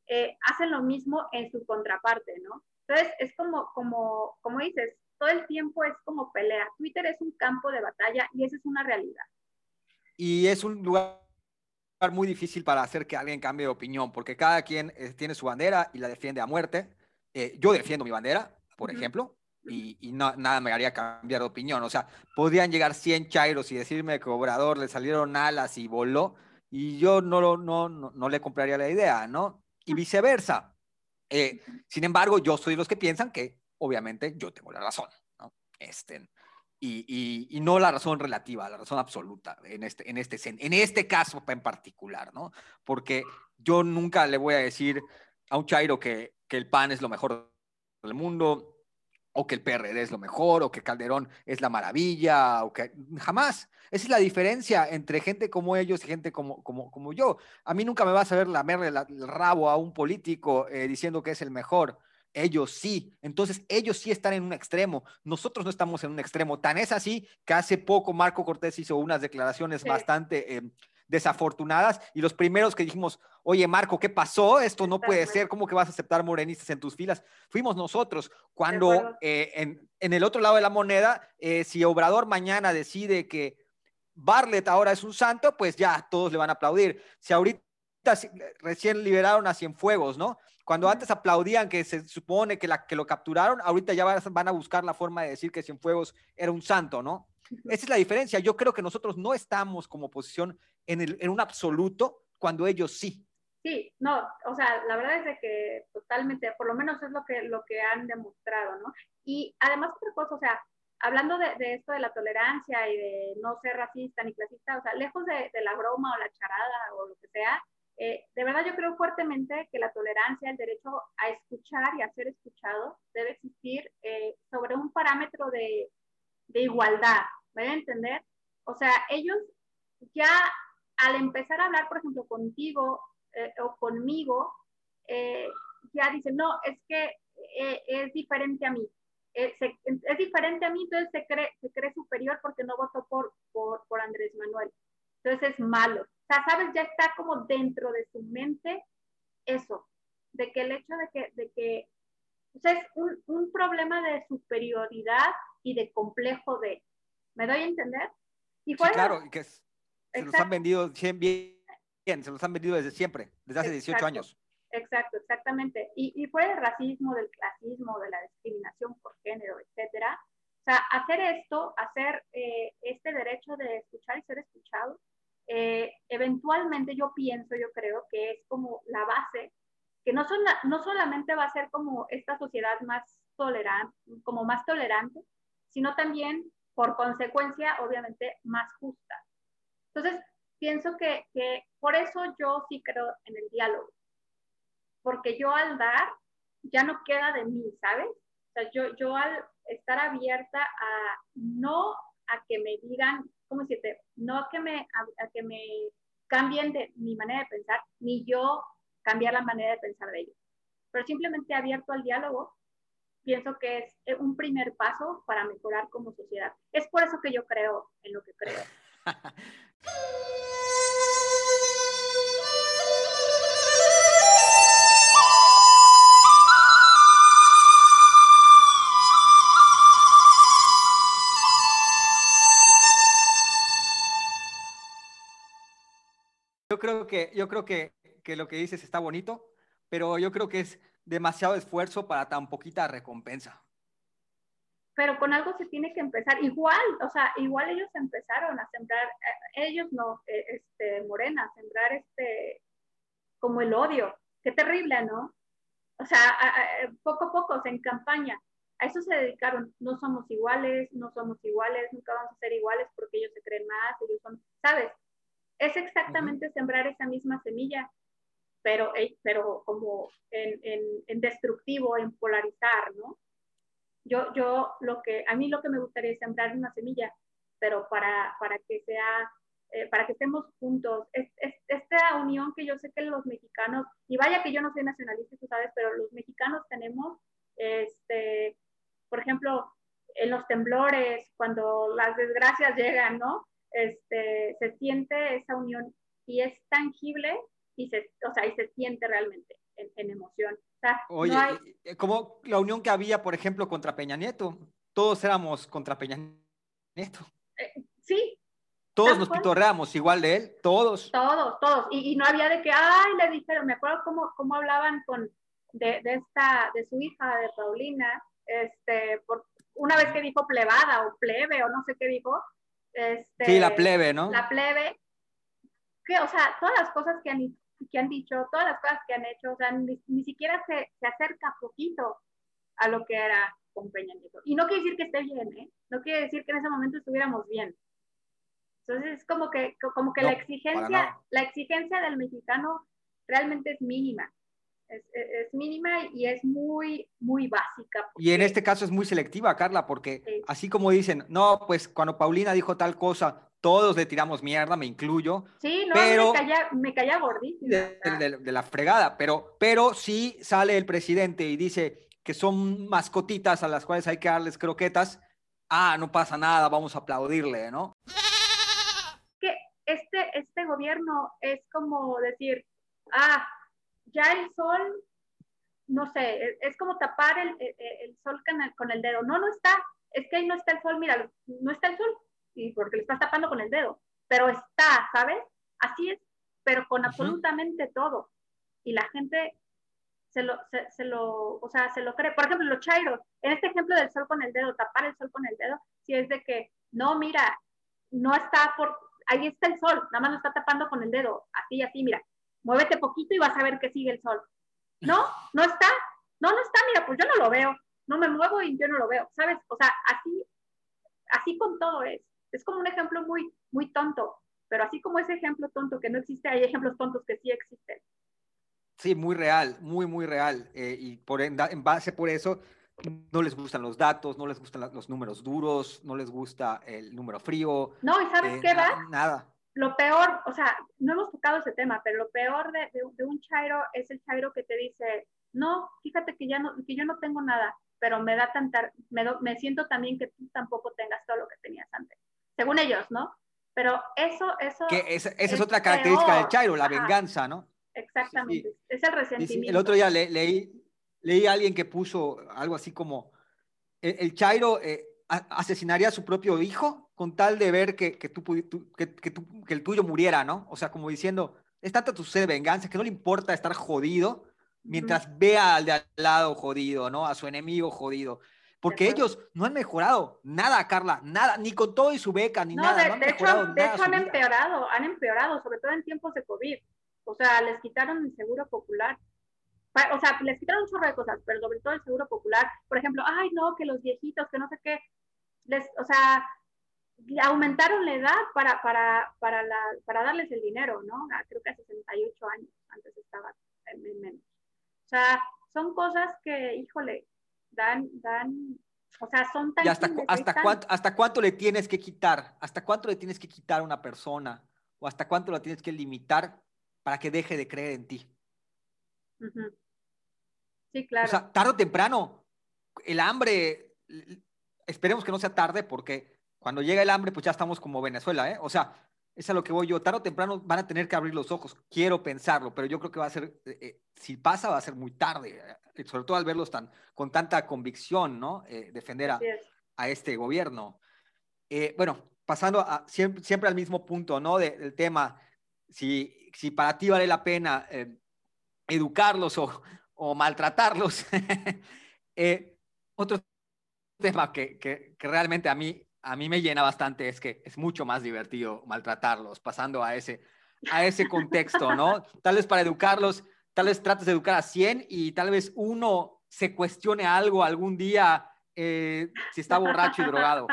eh, hacen lo mismo en su contraparte, ¿no? Entonces es como, como, como dices, todo el tiempo es como pelea. Twitter es un campo de batalla y esa es una realidad. y es un lugar muy difícil para hacer que alguien cambie de opinión, porque cada quien eh, tiene su bandera y la defiende a muerte. Eh, yo defiendo mi bandera, por ejemplo, y, nada me haría cambiar de opinión. O sea, podrían llegar 100 chairos y decirme que Obrador le salieron alas y voló, y yo no, no, no, no le compraría la idea, ¿no? Y viceversa. Eh, sin embargo, yo soy de los que piensan que, obviamente, yo tengo la razón, ¿no? Este, y, y, no la razón relativa, la razón absoluta en este, en, este, en este caso en particular, ¿no? Porque yo nunca le voy a decir a un Chairo que, que el PAN es lo mejor del mundo, o que el PRD es lo mejor, o que Calderón es la maravilla, o que jamás. Esa es la diferencia entre gente como ellos y gente como, como, como yo. A mí nunca me vas a ver lamerle el rabo a un político eh, diciendo que es el mejor. Ellos sí. Entonces, ellos sí están en un extremo. Nosotros no estamos en un extremo. Tan es así que hace poco Marco Cortés hizo unas declaraciones bastante eh, desafortunadas y los primeros que dijimos, oye Marco, ¿qué pasó? Esto no puede ser. ¿Cómo que vas a aceptar morenistas en tus filas? Fuimos nosotros. Cuando eh, en, en, el otro lado de la moneda, eh, si Obrador mañana decide que Barlet ahora es un santo, pues ya todos le van a aplaudir. Si ahorita recién liberaron a Cienfuegos, ¿no? Cuando antes aplaudían que se supone que, la, que lo capturaron, ahorita ya van a buscar la forma de decir que Cienfuegos era un santo, ¿no? Esa es la diferencia. Yo creo que nosotros no estamos como oposición en, el, en un absoluto cuando ellos sí. Sí, no, o sea, la verdad es de que totalmente, por lo menos es lo que, lo que han demostrado, ¿no? Y además otra cosa, o sea, hablando de, de esto de la tolerancia y de no ser racista ni clasista, o sea, lejos de, de la broma o la charada o lo que sea, eh, de verdad yo creo fuertemente que la tolerancia, el derecho a escuchar y a ser escuchado debe existir eh, sobre un parámetro de, de igualdad, ¿me a entender? O sea, ellos ya al empezar a hablar, por ejemplo, contigo eh, o conmigo, ya dicen, no, es que es diferente a mí. es diferente a mí, entonces se cree, se cree superior porque no votó por, por, por Andrés Manuel. Entonces es malo. O sea, sabes, ya está como dentro de su mente eso, de que el hecho de que, de que o sea, es un, un problema de superioridad y de complejo de, ¿me doy a entender? Y sí, claro, que se los han vendido bien, se los han vendido desde siempre, desde hace 18 años. Exacto, exactamente. Y, y fuera del racismo, del clasismo, de la discriminación por género, etcétera. O sea, hacer esto, hacer eh, este derecho de escuchar y ser escuchado, eh, eventualmente yo pienso, yo creo que es como la base, que no, son no solamente va a ser como esta sociedad más tolerante, como más tolerante, sino también, por consecuencia, obviamente, más justa. Entonces, pienso que, que por eso yo sí creo en el diálogo, porque yo al dar ya no queda de mí, ¿sabes? O sea, yo, yo al estar abierta a no a que me digan ¿cómo decirte? No que me, a, que me cambien de mi manera de pensar, ni yo cambiar la manera de pensar de ellos. Pero simplemente abierto al diálogo, pienso que es eh, un primer paso para mejorar como sociedad. Es por eso que yo creo en lo que creo. Yo creo que, yo creo que, que lo que dices está bonito, pero yo creo que es demasiado esfuerzo para tan poquita recompensa. Pero con algo se tiene que empezar. Igual, o sea, igual ellos empezaron a sembrar, eh, ellos no, eh, este, Morena, a sembrar este, como el odio. Qué terrible, ¿no? O sea, poco a poco, en campaña, a eso se dedicaron. No somos iguales, no somos iguales, nunca vamos a ser iguales porque ellos se creen más, ellos son, ¿sabes? Es exactamente sembrar esa misma semilla, pero, pero como en, en, destructivo, en polarizar, ¿no? Yo, yo lo que, a mí lo que me gustaría es sembrar una semilla, pero para, para que sea, eh, para que estemos juntos. Es, esta unión que yo sé que los mexicanos, y vaya que yo no soy nacionalista, tú sabes, pero los mexicanos tenemos, este, por ejemplo, en los temblores, cuando las desgracias llegan, ¿no? este, se siente esa unión y es tangible y se, o sea, y se siente realmente en, emoción. Oye, eh, como la unión que había, por ejemplo, contra Peña Nieto, todos éramos contra Peña Nieto. Eh, sí. Todos nos pitorreamos igual de él, todos. Todos, todos. Y, no había de que, ay, le dijeron, me acuerdo cómo, cómo hablaban con, de, de, esta, de su hija, de Paulina, este, por, una vez que dijo plebada o plebe o no sé qué dijo. Este, sí, la plebe, ¿no? La plebe. Que, o sea, todas las cosas que han, que han dicho, todas las cosas que han hecho, o sea, ni, ni siquiera se, se acerca poquito a lo que era con Peña Nieto. Y no quiere decir que esté bien, ¿eh? No quiere decir que en ese momento estuviéramos bien. Entonces es como que, como que la exigencia, la exigencia del mexicano realmente es mínima. Es, es, mínima y es muy, muy básica. Y en este caso es muy selectiva, Carla, porque así como dicen, no, pues cuando Paulina dijo tal cosa, todos le tiramos mierda, me incluyo. Sí, no, pero, me, caía, me gordísimo. De, de, la fregada, pero, pero sí sale el presidente y dice que son mascotitas a las cuales hay que darles croquetas. Ah, no pasa nada, vamos a aplaudirle, ¿no? este, este gobierno es como decir, ah, ya el sol, no sé, es como tapar el, el, sol con el, con el, dedo. No, no está, es que ahí no está el sol, mira, no está el sol, y porque le estás tapando con el dedo, pero está, ¿sabes? Así es, pero con absolutamente todo. Y la gente se lo, se, se, lo, o sea, se lo cree. Por ejemplo, los chairos, en este ejemplo del sol con el dedo, tapar el sol con el dedo, si es de que, no, mira, no está por, ahí está el sol, nada más lo está tapando con el dedo, así, así, mira, muévete poquito y vas a ver que sigue el sol. No, no está, no, no está, mira, pues yo no lo veo, no me muevo y yo no lo veo, ¿sabes? O sea, así, así con todo es. Es como un ejemplo muy, muy tonto, pero así como ese ejemplo tonto que no existe, hay ejemplos tontos que sí existen. Sí, muy real, muy, muy real. Eh, y por, en base por eso, no les gustan los datos, no les gustan los números duros, no les gusta el número frío. No, ¿y sabes eh, qué va? Nada. Lo peor, o sea, no hemos tocado ese tema, pero lo peor de, de, un chairo es el chairo que te dice, no, fíjate que, ya no, que yo no tengo nada, pero me da tanta, me, me siento también que tú tampoco tengas todo lo que tenías antes. Según ellos, ¿no? Pero eso, eso... Que esa, es, otra característica del chairo, la venganza, ¿no? Exactamente, es el resentimiento. El otro día le, leí, leí a alguien que puso algo así como, el, Chairo eh, asesinaría a su propio hijo con tal de ver que, que, tú, que, que, que, el tuyo muriera, ¿no? O sea, como diciendo, es tanta tu sed de venganza que no le importa estar jodido mientras vea al de al lado jodido, ¿no? A su enemigo jodido. Porque ellos no han mejorado nada, Carla, nada, ni con todo y su beca, ni nada. De, no han de hecho, de hecho han empeorado, han empeorado, sobre todo en tiempos de COVID. O sea, les quitaron el seguro popular o sea, les quitaron un chorro de cosas, pero sobre todo el seguro popular, por ejemplo, ay, no, que los viejitos, que no sé qué, les, o sea, aumentaron la edad para, para, para, la, para darles el dinero, ¿no? Ah, creo que a 68 años, antes estaba en menos. O sea, son cosas que, híjole, dan, dan, o sea, son tan... ¿Y hasta, hasta, cuánto, hasta cuánto le tienes que quitar? ¿Hasta cuánto le tienes que quitar a una persona? ¿O hasta cuánto la tienes que limitar para que deje de creer en ti? Sí, claro. O sea, tarde o temprano, el hambre, esperemos que no sea tarde porque cuando llega el hambre, pues ya estamos como Venezuela, ¿eh? O sea, es a lo que voy yo. Tarde o temprano van a tener que abrir los ojos. Quiero pensarlo, pero yo creo que va a ser, eh, eh, si pasa, va a ser muy tarde, eh, sobre todo al verlos tan, con tanta convicción, ¿no? defender a, a, este gobierno. bueno, pasando a, siempre, siempre, al mismo punto, ¿no? del tema, si, si para ti vale la pena educarlos o, o maltratarlos. Otro tema que, que, realmente a mí, a mí me llena bastante es que es mucho más divertido maltratarlos, pasando a ese, a ese contexto, ¿no? Tal vez para educarlos, tal vez trates de educar a 100 y tal vez uno se cuestione algo algún día eh, si está borracho y drogado.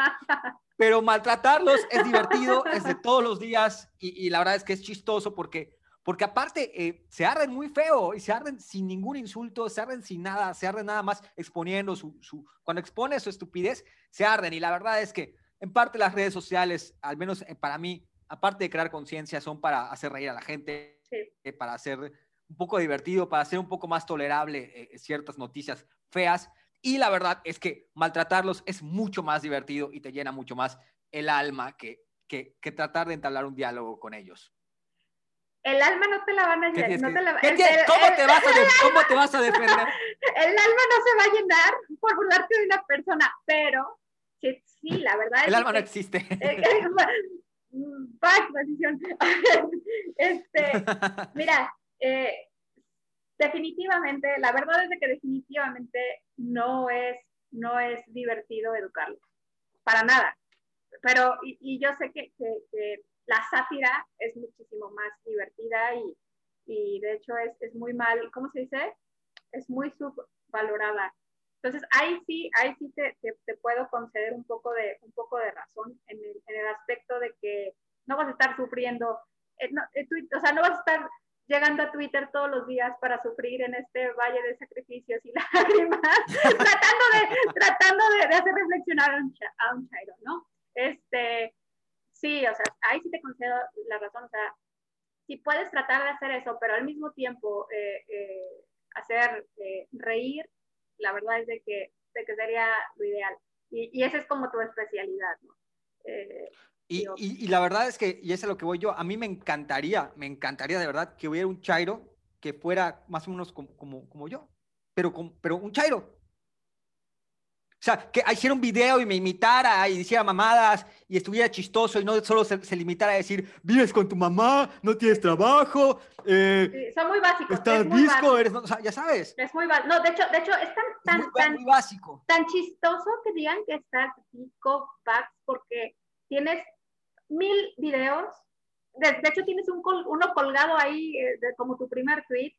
Pero maltratarlos es divertido, es de todos los días y, y la verdad es que es chistoso porque porque aparte eh, se arden muy feo y se arden sin ningún insulto, se arden sin nada, se arden nada más exponiendo su, su, cuando expone su estupidez, se arden. Y la verdad es que en parte las redes sociales, al menos eh, para mí, aparte de crear conciencia, son para hacer reír a la gente, eh, para hacer un poco divertido, para hacer un poco más tolerable ciertas noticias feas. Y la verdad es que maltratarlos es mucho más divertido y te llena mucho más el alma que, que, que tratar de entablar un diálogo con ellos el alma no te la van a llenar. No te la, ¿Cómo, te vas a ¿Cómo te vas a defender? El alma no se va a llenar por burlarte de una persona, pero sí, sí la verdad el alma no existe. Eh, Back, decisión. este, mira, eh, definitivamente, la verdad es que definitivamente no es, no es divertido educarlos, para nada. Pero, y, yo sé que, que, la sátira es muchísimo más divertida y, y de hecho es, es, muy mal, ¿cómo se dice? Es muy subvalorada. Entonces, ahí sí, ahí sí te, te, puedo conceder un poco de, un poco de razón en el, en el aspecto de que no vas a estar sufriendo, eh, eh, o sea, no vas a estar llegando a Twitter todos los días para sufrir en este valle de sacrificios y lágrimas, tratando, de, tratando de, de hacer reflexionar a un, a un chairo, ¿no? Este, sí, o sea, ahí sí te concedo la razón, o sea, si puedes tratar de hacer eso, pero al mismo tiempo eh, hacer reír, la verdad es de que, de que sería lo ideal. Y, y esa es como tu especialidad, ¿no? Y, y, la verdad es que, y eso es lo que voy yo, a mí me encantaría, me encantaría de verdad que hubiera un Chairo que fuera más o menos como, como, como yo, pero, pero un Chairo. O sea, que hiciera un video y me imitara y hiciera mamadas y estuviera chistoso y no solo se, limitara a decir, vives con tu mamá, no tienes trabajo. Eh, son muy básicos. Estás visco, eres, o sea, ya sabes. Es muy básico. No, de hecho, de hecho es tan, tan, tan, básico. tan chistoso que digan que estás visco, Pax, porque tienes mil videos. De, hecho, tienes un uno colgado ahí eh, como tu primer tweet.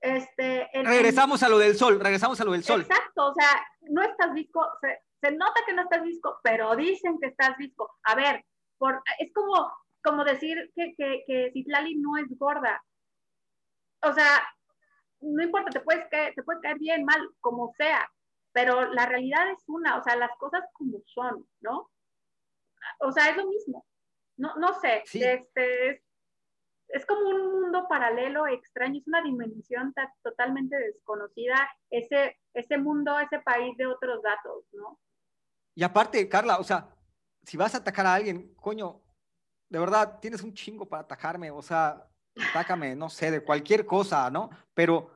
Este, regresamos a lo del sol, regresamos a lo del sol. Exacto, o sea, no estás visco, se, nota que no estás visco, pero dicen que estás visco. A ver, por, es como, como decir que, que, que Citlali no es gorda. O sea, no importa, te, puedes caer, te puede caer bien, mal, como sea, pero la realidad es una, o sea, las cosas como son, ¿no? O sea, es lo mismo no, no sé, este, es, como un mundo paralelo, extraño, es una dimensión totalmente desconocida, ese, ese mundo, ese país de otros datos, ¿no? Y aparte, Carla, o sea, si vas a atacar a alguien, coño, de verdad, tienes un chingo para atacarme, o sea, atácame, no sé, de cualquier cosa, ¿no? Pero,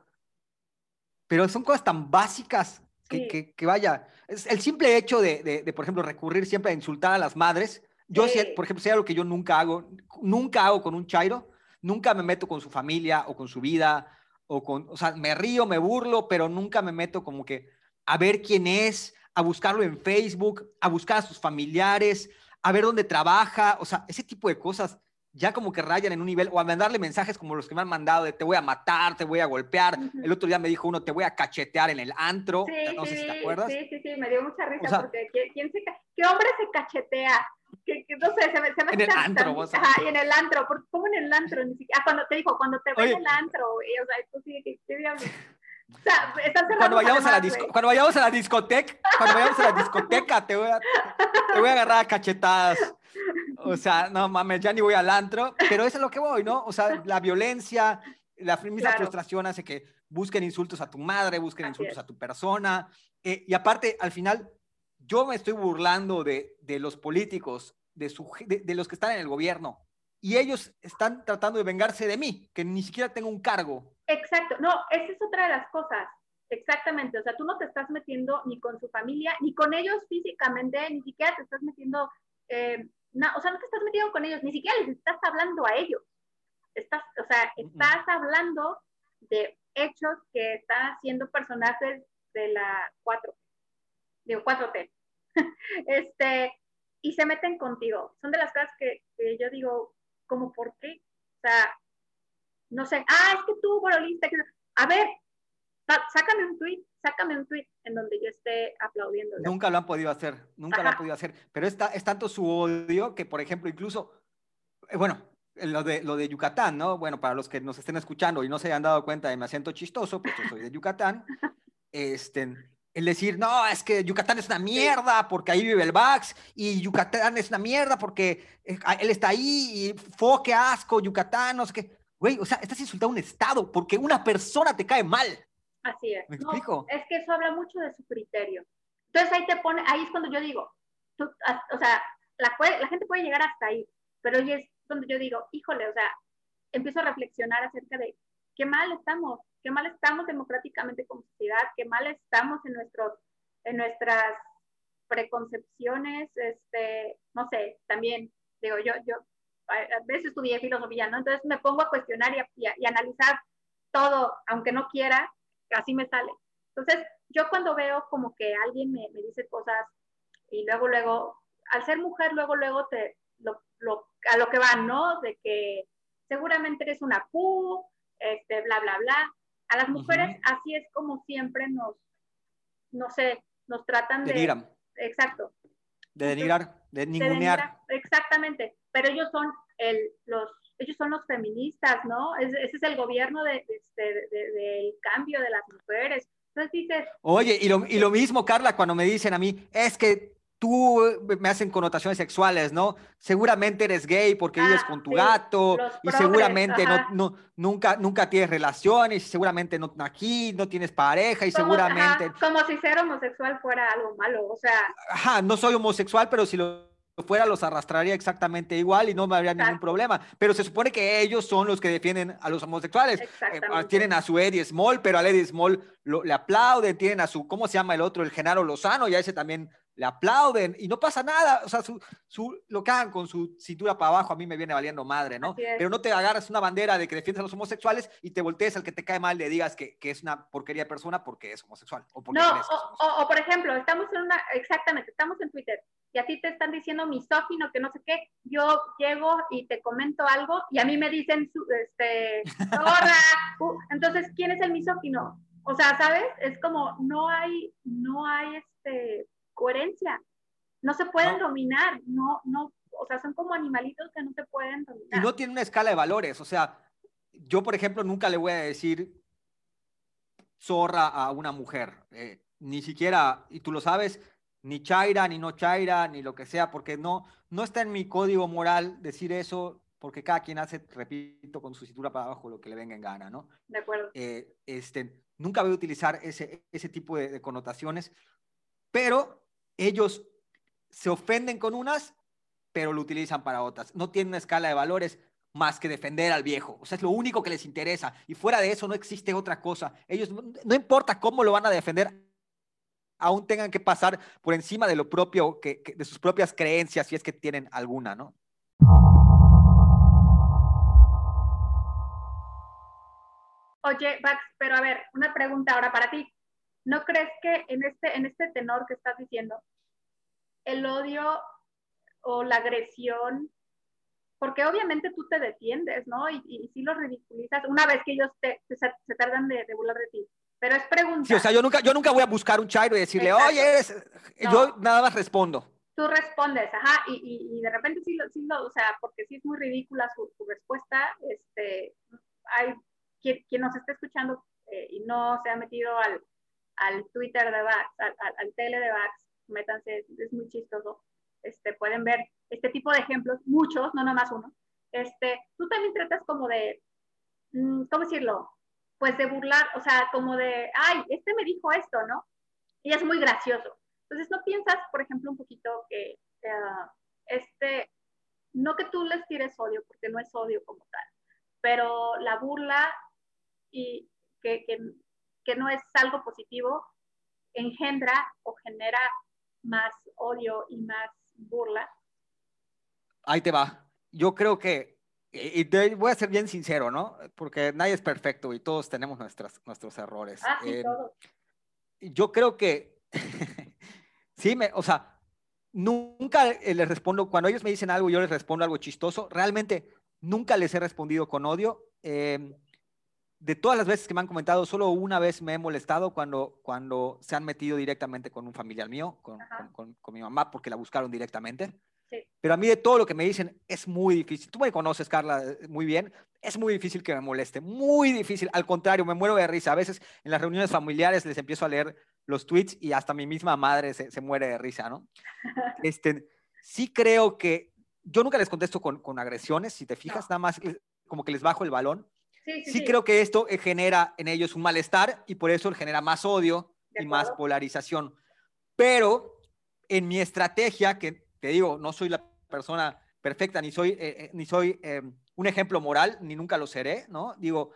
pero son cosas tan básicas que, que, vaya, es el simple hecho de, de, de, por ejemplo, recurrir siempre a insultar a las madres, yo, por ejemplo, sé algo que yo nunca hago, nunca hago con un chairo, nunca me meto con su familia o con su vida, o con, o sea, me río, me burlo, pero nunca me meto como que a ver quién es, a buscarlo en Facebook, a buscar a sus familiares, a ver dónde trabaja, o sea, ese tipo de cosas ya como que rayan en un nivel, o a mandarle mensajes como los que me han mandado de te voy a matar, te voy a golpear. El otro día me dijo uno, te voy a cachetear en el antro. no sé si te acuerdas. Sí, sí, sí, me dio mucha risa porque ¿quién se, ¿qué hombre se cachetea? Que, no sé, se me, se me En el antro, vos Ajá, y en el antro, porque ¿cómo en el antro? Ni siquiera, ah, cuando te dijo, cuando te ve en el antro, y, o sea, esto sí, ¿qué, qué diablos? O sea, cuando vayamos, a la disco, cuando vayamos a la discoteca, cuando vayamos a la discoteca, te voy a, te voy a agarrar a cachetadas. O sea, no mames, ya ni voy al antro, pero eso es lo que voy, ¿no? O sea, la violencia, la misma frustración hace que busquen insultos a tu madre, busquen insultos a tu persona. Eh, y aparte, al final, yo me estoy burlando de, de los políticos, de, su, de, los que están en el gobierno, y ellos están tratando de vengarse de mí, que ni siquiera tengo un cargo. Exacto, no, esa es otra de las cosas. Exactamente, o sea, tú no te estás metiendo ni con su familia, ni con ellos físicamente, ni siquiera te estás metiendo, eh, no, o sea, no te estás metiendo con ellos, ni siquiera les estás hablando a ellos. Estás, o sea, estás hablando de hechos que están haciendo personajes de la 4, digo 4T. este, y se meten contigo. Son de las cosas que, yo digo, como por qué? O sea, no sé, ah, es que tú, bololista, que... a ver, sácame un tweet, sácame un tweet en donde yo esté aplaudiendo. Nunca lo han podido hacer, nunca lo han podido hacer, pero está, es tanto su odio que, por ejemplo, incluso, eh, bueno, lo de, lo de Yucatán, ¿no? Bueno, para los que nos estén escuchando y no se hayan dado cuenta de mi acento chistoso, pues yo soy de Yucatán, este, el decir, no, es que Yucatán es una mierda porque ahí vive el Bax y Yucatán es una mierda porque eh, él está ahí y fo, qué asco, Yucatán, no sé qué. Güey, o sea, estás insultando a un Estado porque una persona te cae mal. Así es. ¿Me explico? es que eso habla mucho de su criterio. Entonces ahí te pone, ahí es cuando yo digo, o sea, la, la gente puede llegar hasta ahí, pero ahí es donde yo digo, híjole, o sea, empiezo a reflexionar acerca de qué mal estamos, qué mal estamos democráticamente como sociedad, qué mal estamos en, nuestros, en nuestras preconcepciones, este, no sé, también digo, yo, yo a veces estudié filosofía, ¿no? Entonces me pongo a cuestionar y, y, analizar todo, aunque no quiera, así me sale. Entonces, yo cuando veo como que alguien me, me dice cosas y luego, luego, al ser mujer, luego, luego te, lo, lo, a lo que van, ¿no? De que seguramente eres una Q, este, bla, bla, bla. A las mujeres así es como siempre nos, no sé, nos tratan de... Exacto. De denigrar, de ningunear. exactamente pero ellos son el, los, ellos son los feministas, ¿no? ese es el gobierno de, este, de, del cambio de las mujeres. Entonces dices... Oye, y lo, y lo mismo, Carla, cuando me dicen a mí, es que tú me hacen connotaciones sexuales, ¿no? Seguramente eres gay porque vives ah, con tu gato y seguramente no, no, nunca, nunca tienes relaciones y seguramente no, aquí no tienes pareja y seguramente... como si ser homosexual fuera algo malo, o sea... Ajá, no soy homosexual, pero si lo fuera los arrastraría exactamente igual y no me habría ningún problema. Pero se supone que ellos son los que defienden a los homosexuales. Eh, tienen a su Eddie Small, pero a Eddie Small le aplauden, tienen a su, ¿cómo se llama el otro? El Genaro Lozano, y a ese también le aplauden y no pasa nada. O sea, su, su, lo que hagan con su cintura para abajo a mí me viene valiendo madre, ¿no? Pero no te agarras una bandera de que defiendes a los homosexuales y te voltees al que te cae mal, le digas que, que es una porquería de persona porque es homosexual. O no, o, o, por ejemplo, estamos en una, exactamente, estamos en Twitter y a ti te están diciendo misógino, que no sé qué, yo llego y te comento algo y a mí me dicen, este, uh, entonces, ¿quién es el misógino? O sea, ¿sabes? Es como, no hay, no hay, este, coherencia. No se pueden dominar, no, no, o sea, son como animalitos que no se pueden dominar. Y no tiene una escala de valores, o sea, yo, por ejemplo, nunca le voy a decir zorra a una mujer, eh, ni siquiera, y tú lo sabes, ni chaira, ni no chaira, ni lo que sea, porque no, no está en mi código moral decir eso, porque cada quien hace, repito, con su cintura para abajo lo que le venga en gana, ¿no? De acuerdo. Eh, este, nunca voy a utilizar ese, ese tipo de, connotaciones, pero ellos se ofenden con unas, pero lo utilizan para otras. No tienen una escala de valores más que defender al viejo. O sea, es lo único que les interesa. Y fuera de eso no existe otra cosa. Ellos, no importa cómo lo van a defender, aún tengan que pasar por encima de lo propio, que, de sus propias creencias, si es que tienen alguna, ¿no? Oye, Max, pero a ver, una pregunta ahora para ti. ¿No crees que en este, en este tenor que estás diciendo, el odio o la agresión, porque obviamente tú te defiendes, ¿no? Y, y, si lo ridiculizas, una vez que ellos te, se, tardan de, de burlar de ti, pero es pregunta. Sí, o sea, yo nunca, yo nunca voy a buscar un chairo y decirle, oye, eres... yo nada más respondo. Tú respondes, ajá, y, y, de repente sí lo, sí lo, o sea, porque sí es muy ridícula su, respuesta, este, hay quien, quien nos está escuchando eh, y no se ha metido al, al Twitter de Vax, al, al, tele de Vax, métanse, es muy chistoso, este, pueden ver este tipo de ejemplos, muchos, no nomás uno, este, tú también tratas como de, mm, ¿cómo decirlo? pues de burlar, o sea, como de, ay, este me dijo esto, ¿no? Y es muy gracioso. Entonces, ¿no piensas, por ejemplo, un poquito que eh, este, no que tú les tires odio, porque no es odio como tal, pero la burla y que, que, que no es algo positivo, engendra o genera más odio y más burla? Ahí te va. Yo creo que y te voy a ser bien sincero, ¿no? Porque nadie es perfecto y todos tenemos nuestras, nuestros errores. Ah, sí, eh, todos. Yo creo que, sí, me, o sea, nunca les respondo, cuando ellos me dicen algo, yo les respondo algo chistoso. Realmente nunca les he respondido con odio. Eh, de todas las veces que me han comentado, solo una vez me he molestado cuando, cuando se han metido directamente con un familiar mío, con, con, con mi mamá, porque la buscaron directamente. Pero a mí de todo lo que me dicen es muy difícil. Tú me conoces, Carla, eh, muy bien. Es muy difícil que me moleste, muy difícil. Al contrario, me muero de risa. A veces en las reuniones familiares les empiezo a leer los tweets y hasta mi misma madre se, se muere de risa, ¿no? Este, sí creo que yo nunca les contesto con, con agresiones, si te fijas, nada más como que les bajo el balón. Sí, sí, sí creo que esto eh, genera en ellos un malestar y por eso genera más odio y más polarización. Pero en mi estrategia, que te digo, no soy la persona perfecta, ni soy, eh, eh, ni soy eh, un ejemplo moral, ni nunca lo seré, ¿no? Digo,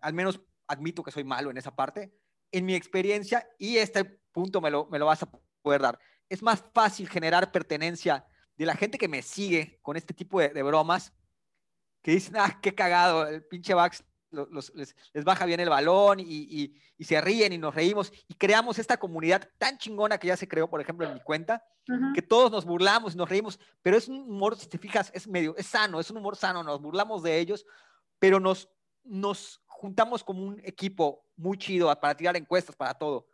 al menos admito que soy malo en esa parte. En mi experiencia, y este punto me lo, me lo vas a poder dar, es más fácil generar pertenencia de la gente que me sigue con este tipo de, bromas, que dicen, ah, qué cagado, el pinche Vax les, baja bien el balón y, se ríen y nos reímos y creamos esta comunidad tan chingona que ya se creó, por ejemplo, en mi cuenta, que todos nos burlamos y nos reímos, pero es un humor, si te fijas, es medio, es sano, es un humor sano, nos burlamos de ellos, pero nos, nos juntamos como un equipo muy chido para tirar encuestas, para todo.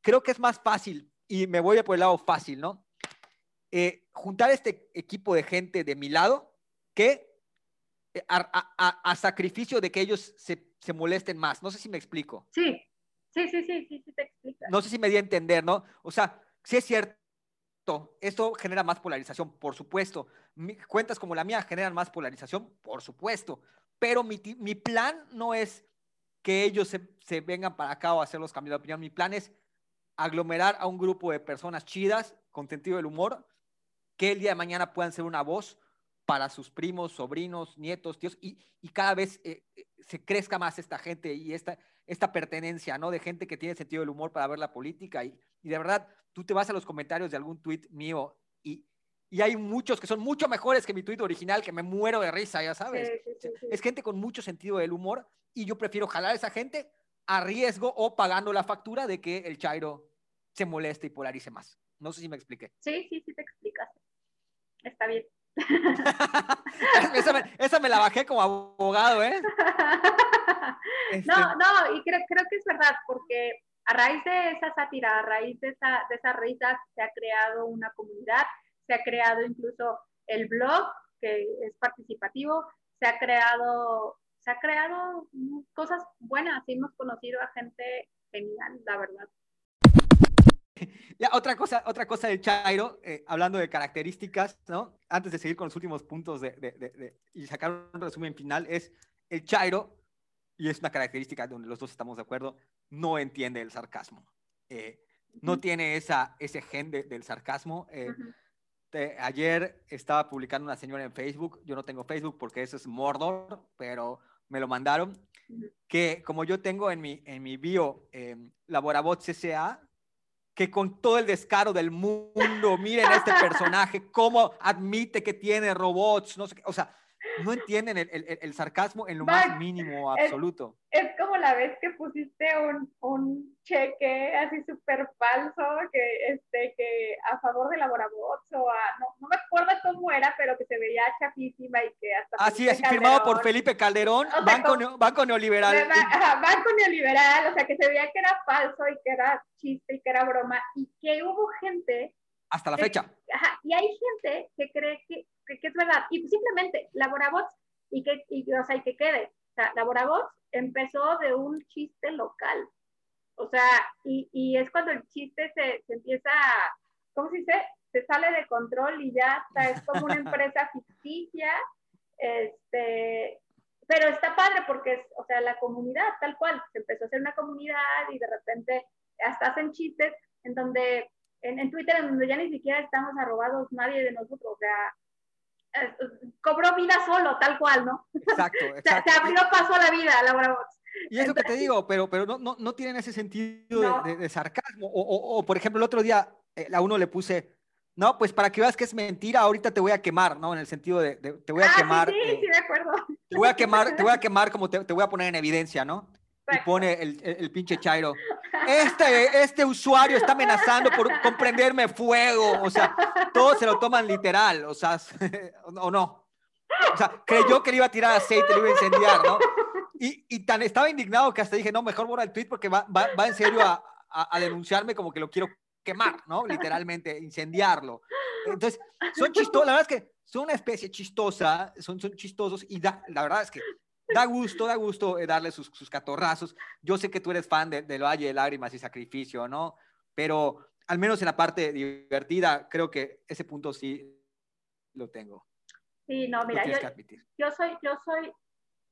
Creo que es más fácil, y me voy por el lado fácil, ¿no? Eh, juntar este equipo de gente de mi lado que eh, a, sacrificio de que ellos se, se, molesten más. No sé si me explico. Sí, sí, sí, sí, sí, sí te explico. No sé si me di a entender, ¿no? O sea, sí es cierto, esto genera más polarización, por supuesto. cuentas como la mía generan más polarización, por supuesto. Pero mi, mi plan no es que ellos se, se, vengan para acá o hacer los cambios de opinión. Mi plan es aglomerar a un grupo de personas chidas, con sentido del humor, que el día de mañana puedan ser una voz para sus primos, sobrinos, nietos, tíos, y, cada vez eh, eh, se crezca más esta gente y esta, esta pertenencia, ¿no? De gente que tiene sentido del humor para ver la política. Y, de verdad, tú te vas a los comentarios de algún tweet mío y, y hay muchos que son mucho mejores que mi tweet original, que me muero de risa, ya sabes. es gente con mucho sentido del humor y yo prefiero jalar a esa gente a riesgo o pagando la factura de que el Chairo se moleste y polarice más. No sé si me expliqué. Sí, sí, sí te explicas. Está bien. esa, me, la bajé como abogado, ¿eh? Este no, no, y creo, creo que es verdad, porque a raíz de esa sátira, a raíz de, esa, de esas risas, se ha creado una comunidad, se ha creado incluso el blog, que es participativo, se ha creado, se ha creado cosas buenas, hemos conocido a gente genial, la verdad. Ya, otra cosa, otra cosa del Chairo, eh, hablando de características, ¿no? Antes de seguir con los últimos puntos de, de, de, y sacar un resumen final, es el Chairo, y es una característica donde los dos estamos de acuerdo, no entiende el sarcasmo. Eh, no tiene esa, ese gen del sarcasmo. Eh, ayer estaba publicando una señora en Facebook, yo no tengo Facebook porque eso es Mordor, pero me lo mandaron, que como yo tengo en mi, en mi bio Laborabot CCA, que con todo el descaro del mundo, miren a este personaje, cómo admite que tiene robots, no sé qué, o sea, no entienden el, el, el sarcasmo en lo más mínimo absoluto. Es, como la vez que pusiste un, un cheque así súper falso que, este, que a favor de la Borabots o a, no, no, me acuerdo cómo era, pero que se veía chapísima y que hasta... Así, así firmado por Felipe Calderón, banco, banco Neoliberal. banco Neoliberal, o sea, que se veía que era falso y que era chiste y que era broma y que hubo gente... Hasta la fecha. Ajá, y hay gente que cree que que, es verdad. Y simplemente, Laborabots, y que, y, o sea, y que quede. O sea, Laborabots empezó de un chiste local. O sea, y, y es cuando el chiste se, se, empieza, ¿cómo se dice? Se sale de control y ya está, es como una empresa ficticia. Este, pero está padre porque es, o sea, la comunidad tal cual, se empezó a hacer una comunidad y de repente hasta hacen chistes en donde, en, en Twitter, en donde ya ni siquiera estamos arrobados nadie de nosotros, o sea, cobró vida solo, tal cual, ¿no? Exacto, exacto. Se, abrió paso a la vida, Laura Box. Y es lo que te digo, pero, pero no, no, no tienen ese sentido de, sarcasmo. O, o, por ejemplo, el otro día eh, a uno le puse, no, pues para que veas que es mentira, ahorita te voy a quemar, ¿no? En el sentido de, te voy a ah, quemar. Sí, sí, de acuerdo. Te voy a quemar, te voy a quemar como te, te voy a poner en evidencia, ¿no? Y pone el, el, pinche Chairo. Este, este usuario está amenazando por comprenderme fuego. O sea, todos se lo toman literal. O sea, o no. O sea, creyó que le iba a tirar aceite, le iba a incendiar, ¿no? Y, y tan estaba indignado que hasta dije, no, mejor borra el tweet porque va, va, va en serio a, a, denunciarme como que lo quiero quemar, ¿no? Literalmente, incendiarlo. Entonces, son chistosos, la verdad es que son una especie chistosa, son, son chistosos y da, la verdad es que da gusto, da gusto eh, darle sus, sus, catorrazos. Yo sé que tú eres fan del de Valle de Lágrimas y Sacrificio, ¿no? Pero al menos en la parte divertida, creo que ese punto sí lo tengo. Sí, no, mira, yo, yo, soy, yo soy,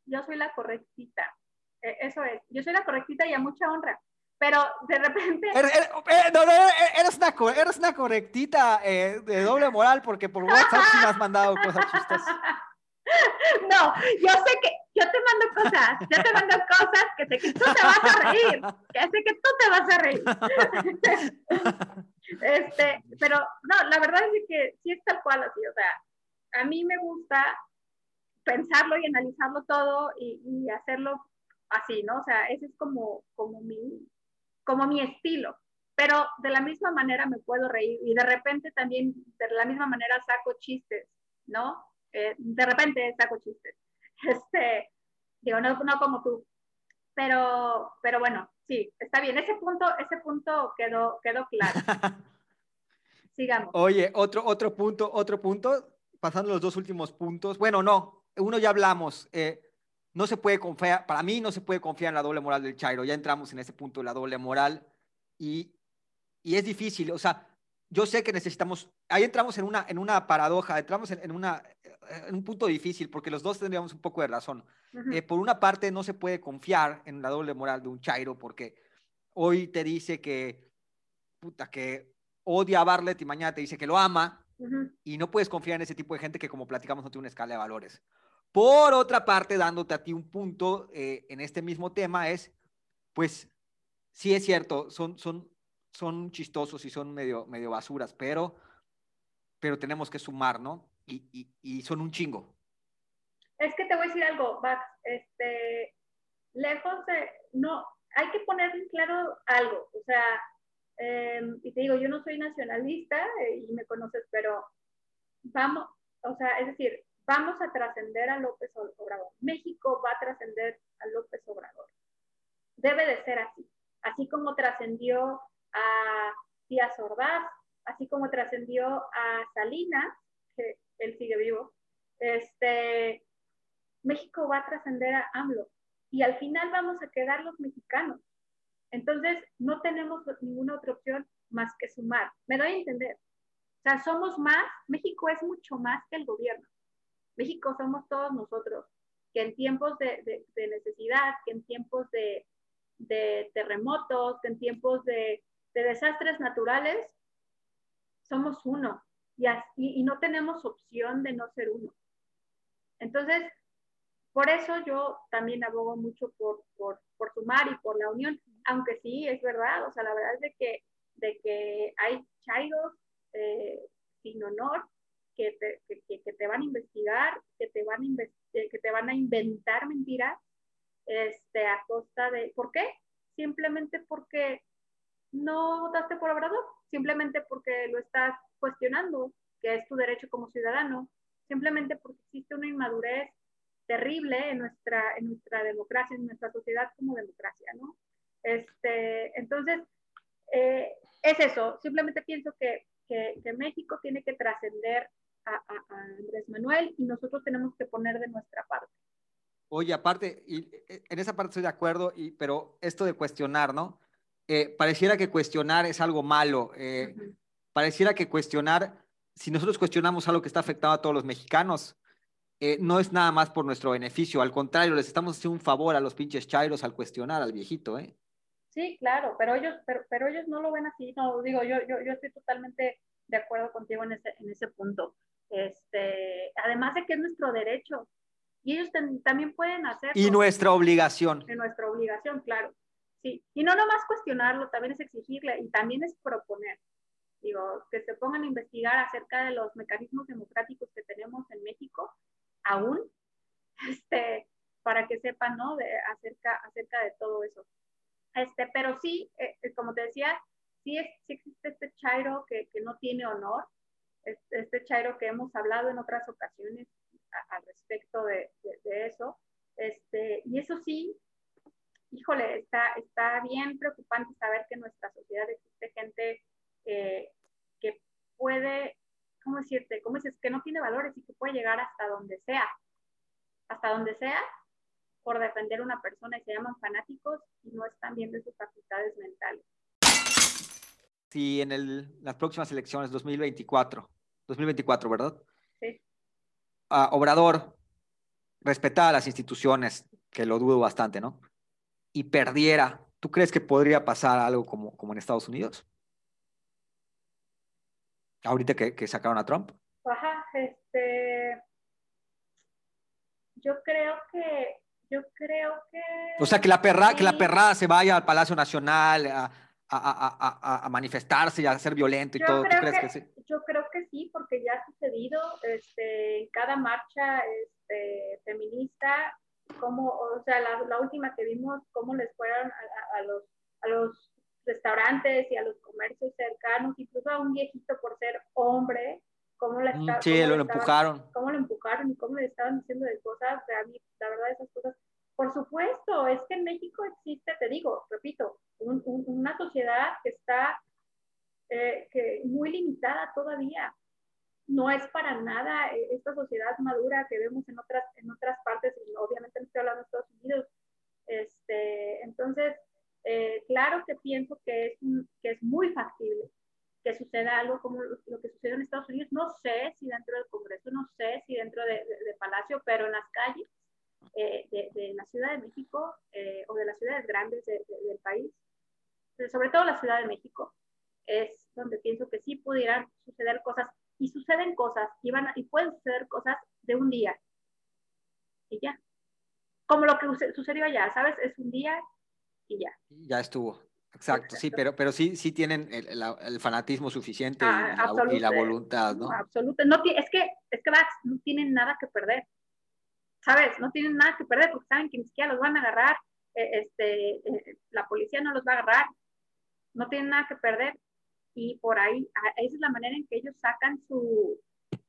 yo soy la correctita. E, eso es, yo soy la correctita y a mucha honra. Pero de repente. Eres, eh, no, no, eres, una, eres una correctita eh, de doble moral porque por WhatsApp sí me has mandado cosas chistosas. No, yo sé que yo te mando cosas, yo te mando cosas que tú te vas a reír, que sé que tú te vas a reír. Este, pero no, la verdad es que sí es tal cual así, o sea, a mí me gusta pensarlo y analizarlo todo y, y hacerlo así, ¿no? O sea, ese es como, como, mi, como mi estilo. Pero de la misma manera me puedo reír y de repente también de la misma manera saco chistes, ¿no? Eh, de repente saco chistes. Este, digo, no, no como tú. Pero, pero bueno, sí, está bien. Ese punto, ese punto quedó, quedó claro. Sigamos. Oye, otro, otro punto, otro punto, pasando los dos últimos puntos. Bueno, no, uno ya hablamos. Eh, no se puede confiar, para mí no se puede confiar en la doble moral del Chairo. Ya entramos en ese punto de la doble moral y, y es difícil. O sea, yo sé que necesitamos, ahí entramos en una, en una paradoja, entramos en, una, en un punto difícil porque los dos tendríamos un poco de razón. Eh, por una parte, no se puede confiar en la doble moral de un Chairo porque hoy te dice que, puta, que odia a Bartlett y mañana te dice que lo ama y no puedes confiar en ese tipo de gente que, como platicamos, no tiene una escala de valores. Por otra parte, dándote a ti un punto eh, en este mismo tema es, pues, sí es cierto, son, son, son chistosos y son medio, medio basuras, pero, pero tenemos que sumar, ¿no? Y, y, y son un chingo. Es que te voy a decir algo, Max, este, lejos de, no, hay que poner en claro algo, o sea, em, y te digo, yo no soy nacionalista eh, y me conoces, pero vamos, o sea, es decir, vamos a trascender a López Obrador. México va a trascender a López Obrador. Debe de ser así. Así como trascendió a Díaz Ordaz, así como trascendió a Salinas, que él sigue vivo, este, México va a trascender a AMLO. Y al final vamos a quedar los mexicanos. Entonces, no tenemos ninguna otra opción más que sumar. Me doy a entender. O sea, somos más, México es mucho más que el gobierno. México somos todos nosotros, que en tiempos de, necesidad, que en tiempos de, terremotos, que en tiempos de, desastres naturales, somos uno y, y, no tenemos opción de no ser uno. Entonces, por eso yo también abogo mucho por, por, sumar y por la unión, aunque sí, es verdad, o sea, la verdad es de que, de que hay chairos eh, sin honor que te, que, te van a investigar, que te van a, eh, que te van a inventar mentiras este, a costa de... ¿Por qué? Simplemente porque no votaste por Obrador, simplemente porque lo estás cuestionando, que es tu derecho como ciudadano, simplemente porque existe una inmadurez terrible en nuestra, en nuestra democracia, en nuestra sociedad como democracia, ¿no? Este, entonces, eh, es eso, simplemente pienso que, que, que México tiene que trascender a, Andrés Manuel y nosotros tenemos que poner de nuestra parte. Oye, aparte, y eh, en esa parte estoy de acuerdo, y, pero esto de cuestionar, ¿no? Eh, pareciera que cuestionar es algo malo. Eh, pareciera que cuestionar, si nosotros cuestionamos algo que está afectando a todos los mexicanos, no es nada más por nuestro beneficio. Al contrario, les estamos haciendo un favor a los pinches chairos al cuestionar al viejito, ¿eh? Sí, claro, pero ellos, pero, pero ellos no lo ven así. No, digo, yo, yo, yo estoy totalmente de acuerdo contigo en ese, en ese punto. Este, además de que es nuestro derecho. Y ellos también pueden hacerlo. Y nuestra obligación. Y nuestra obligación, claro. Sí. Y no nomás cuestionarlo, también es exigirle y también es proponer. Digo, que se pongan a investigar acerca de los mecanismos democráticos que tenemos en México, aún, este, para que sepan, ¿no? De, acerca, acerca de todo eso. Este, pero sí, eh, eh, como te decía, sí, es, sí existe este chairo que, que no tiene honor, este Chairo que hemos hablado en otras ocasiones al respecto de, eso. Este, y eso sí, híjole, está, está bien preocupante saber que en nuestra sociedad existe gente eh, que puede, ¿cómo decirte? ¿Cómo dices? Que no tiene valores y que puede llegar hasta donde sea, hasta donde sea, por defender a una persona y se llaman fanáticos y no están bien de sus facultades mentales si en el, las próximas elecciones, 2024, 2024, ¿verdad? Sí. Obrador respetaba las instituciones, que lo dudo bastante, ¿no? Y perdiera, ¿tú crees que podría pasar algo como, como en Estados Unidos? Ahorita que, que sacaron a Trump. Ajá, este. Yo creo que. Yo creo que. O sea, que la perra, que la perrada se vaya al Palacio Nacional, a, a, manifestarse y a ser violento y todo. ¿Tú crees que, sí? Yo creo que sí, porque ya ha sucedido este, en cada marcha este, feminista, como, o sea, la, última que vimos, cómo les fueron a, los, a los restaurantes y a los comercios cercanos, incluso a un viejito por ser hombre, cómo, la mm, sí, lo, empujaron. Cómo lo empujaron y cómo le estaban diciendo de cosas, a mí, la verdad, esas cosas por supuesto, es que en México existe, te digo, repito, una sociedad que está eh, que muy limitada todavía. No es para nada eh, esta sociedad madura que vemos en otras, en otras partes, y obviamente no estoy hablando de Estados Unidos. Este, entonces, eh, claro que pienso que es, que es muy factible que suceda algo como lo, que sucedió en Estados Unidos. No sé si dentro del Congreso, no sé si dentro de, Palacio, pero en las calles eh, de, la Ciudad de México o de las ciudades grandes del país, sobre todo la Ciudad de México, es donde pienso que sí pudieran suceder cosas y suceden cosas y, van y pueden suceder cosas de un día y ya. Como lo que sucedió allá, ¿sabes? Es un día y ya. Ya estuvo. Exacto, sí, pero, pero sí, sí tienen el, fanatismo suficiente y, ah, la, voluntad, ¿no? absoluto. No, es que, es que no tienen nada que perder. ¿sabes? No tienen nada que perder porque saben que ni siquiera los van a agarrar, eh, este, eh, la policía no los va a agarrar, no tienen nada que perder. Y por ahí, esa es la manera en que ellos sacan su,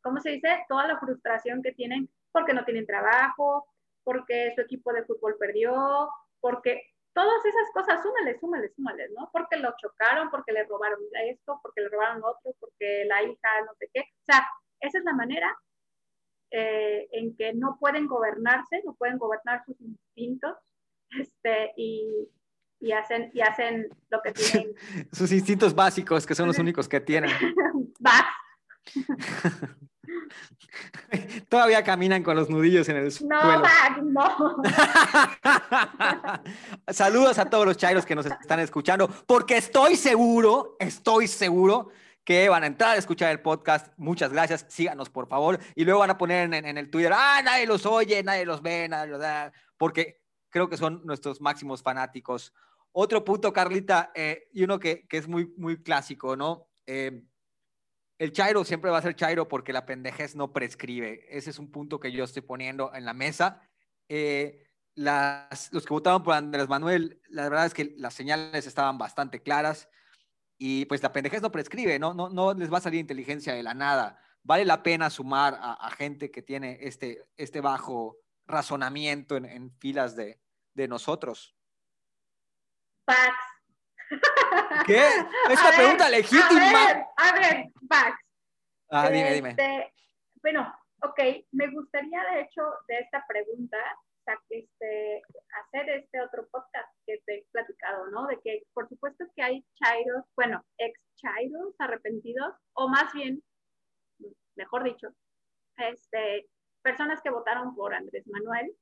¿cómo se dice? Toda la frustración que tienen porque no tienen trabajo, porque su equipo de fútbol perdió, porque todas esas cosas, súmale, súmale, súmale, ¿no? Porque lo chocaron, porque le robaron esto, porque le robaron otro, porque la hija no sé qué. O sea, esa es la manera eh, en que no pueden gobernarse, no pueden gobernar sus instintos, este, y, y hacen, y hacen lo que tienen. sus instintos básicos, que son los únicos que tienen. Todavía caminan con los nudillos en el suelo. No, no. Saludos a todos los chairos que nos están escuchando, porque estoy seguro, estoy seguro que van a entrar a escuchar el podcast. Muchas gracias. Síganos, por favor. Y luego van a poner en, el Twitter, ah, nadie los oye, nadie los ve, nadie los da, porque creo que son nuestros máximos fanáticos. Otro punto, Carlita, eh, y uno que, es muy, muy clásico, ¿no? Eh, el Chairo siempre va a ser Chairo porque la pendejez no prescribe. Ese es un punto que yo estoy poniendo en la mesa. Eh, los que votaron por Andrés Manuel, la verdad es que las señales estaban bastante claras y pues la pendejez no prescribe, ¿no? No, no les va a salir inteligencia de la nada. Vale la pena sumar a, gente que tiene este, este bajo razonamiento en, filas de, de nosotros. Pax. ¿Qué? Esta pregunta legítima. A ver, a ver, Pax. Ah, dime, dime. Este, bueno, ok, me gustaría de hecho de esta pregunta este, hacer este otro podcast que te he platicado, ¿no? De que por supuesto que hay chairos, bueno, ex chairos arrepentidos, o más bien, mejor dicho, este, personas que votaron por Andrés Manuel,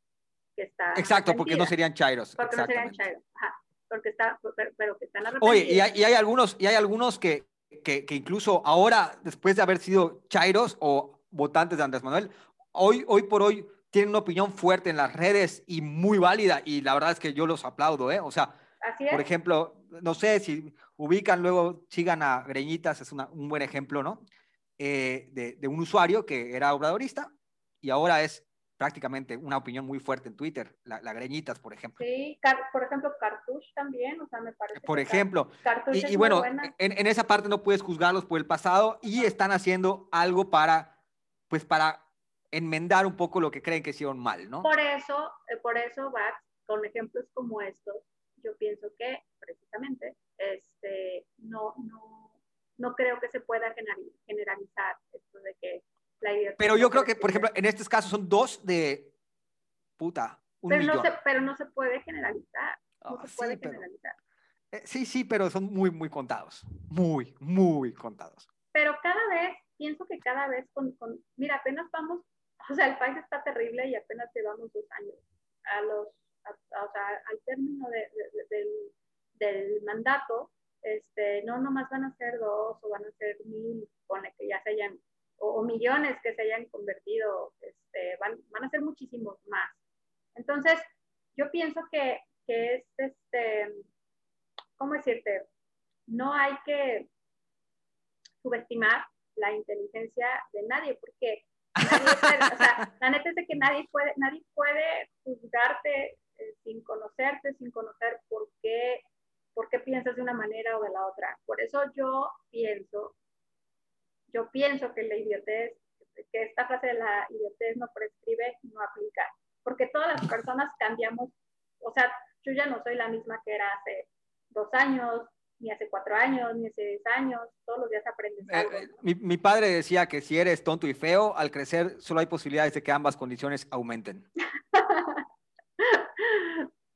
que está... Exacto, porque no serían chairos. Porque no serían chairos, ajá, porque está, pero, que están arrepentidos. Oye, y hay, y hay algunos, y hay algunos que, que, que, incluso ahora, después de haber sido chairos o votantes de Andrés Manuel, hoy, hoy por hoy tienen una opinión fuerte en las redes y muy válida y la verdad es que yo los aplaudo, ¿eh? O sea, por ejemplo, no sé si ubican, luego sigan a Greñitas, es un buen ejemplo, ¿no? Eh, de, un usuario que era obradorista y ahora es prácticamente una opinión muy fuerte en Twitter, la, Greñitas, por ejemplo. Sí, por ejemplo, Cartush también, o sea, me parece. Por ejemplo, y, bueno, en, en, esa parte no puedes juzgarlos por el pasado y están haciendo algo para, pues para enmendar un poco lo que creen que hicieron mal, ¿no? Por eso, eh, por eso, con ejemplos como estos, yo pienso que precisamente este, no, no, no creo que se pueda generalizar esto de que la. Pero yo creo que, por ejemplo, en estos casos son dos de puta, un pero millón. No se, pero no se puede generalizar. No ah, se puede generalizar. Eh, sí, sí, pero son muy, muy contados. Muy, muy contados. Pero cada vez, pienso que cada vez con, con mira, apenas vamos o sea, el país está terrible y apenas llevamos dos años. A los, o sea, al término de, del, del, mandato, este, no nomás van a ser dos o van a ser mil, pone que ya se hayan, o, millones que se hayan convertido, este, van, van a ser muchísimos más. Entonces, yo pienso que, que es, este, ¿cómo decirte? no hay que subestimar la inteligencia de nadie, porque la neta es de que nadie puede, nadie puede juzgarte eh, sin conocerte, sin conocer por qué, por qué piensas de una manera o de la otra. Por eso yo pienso, yo pienso que la idiotez, que esta frase de la idiotez no prescribe, no aplica, porque todas las personas cambiamos, o sea, yo ya no soy la misma que era hace dos años, ni hace cuatro años, ni hace diez años, todos los días aprendes eh, algo. Eh, mi, padre decía que si eres tonto y feo, al crecer solo hay posibilidades de que ambas condiciones aumenten.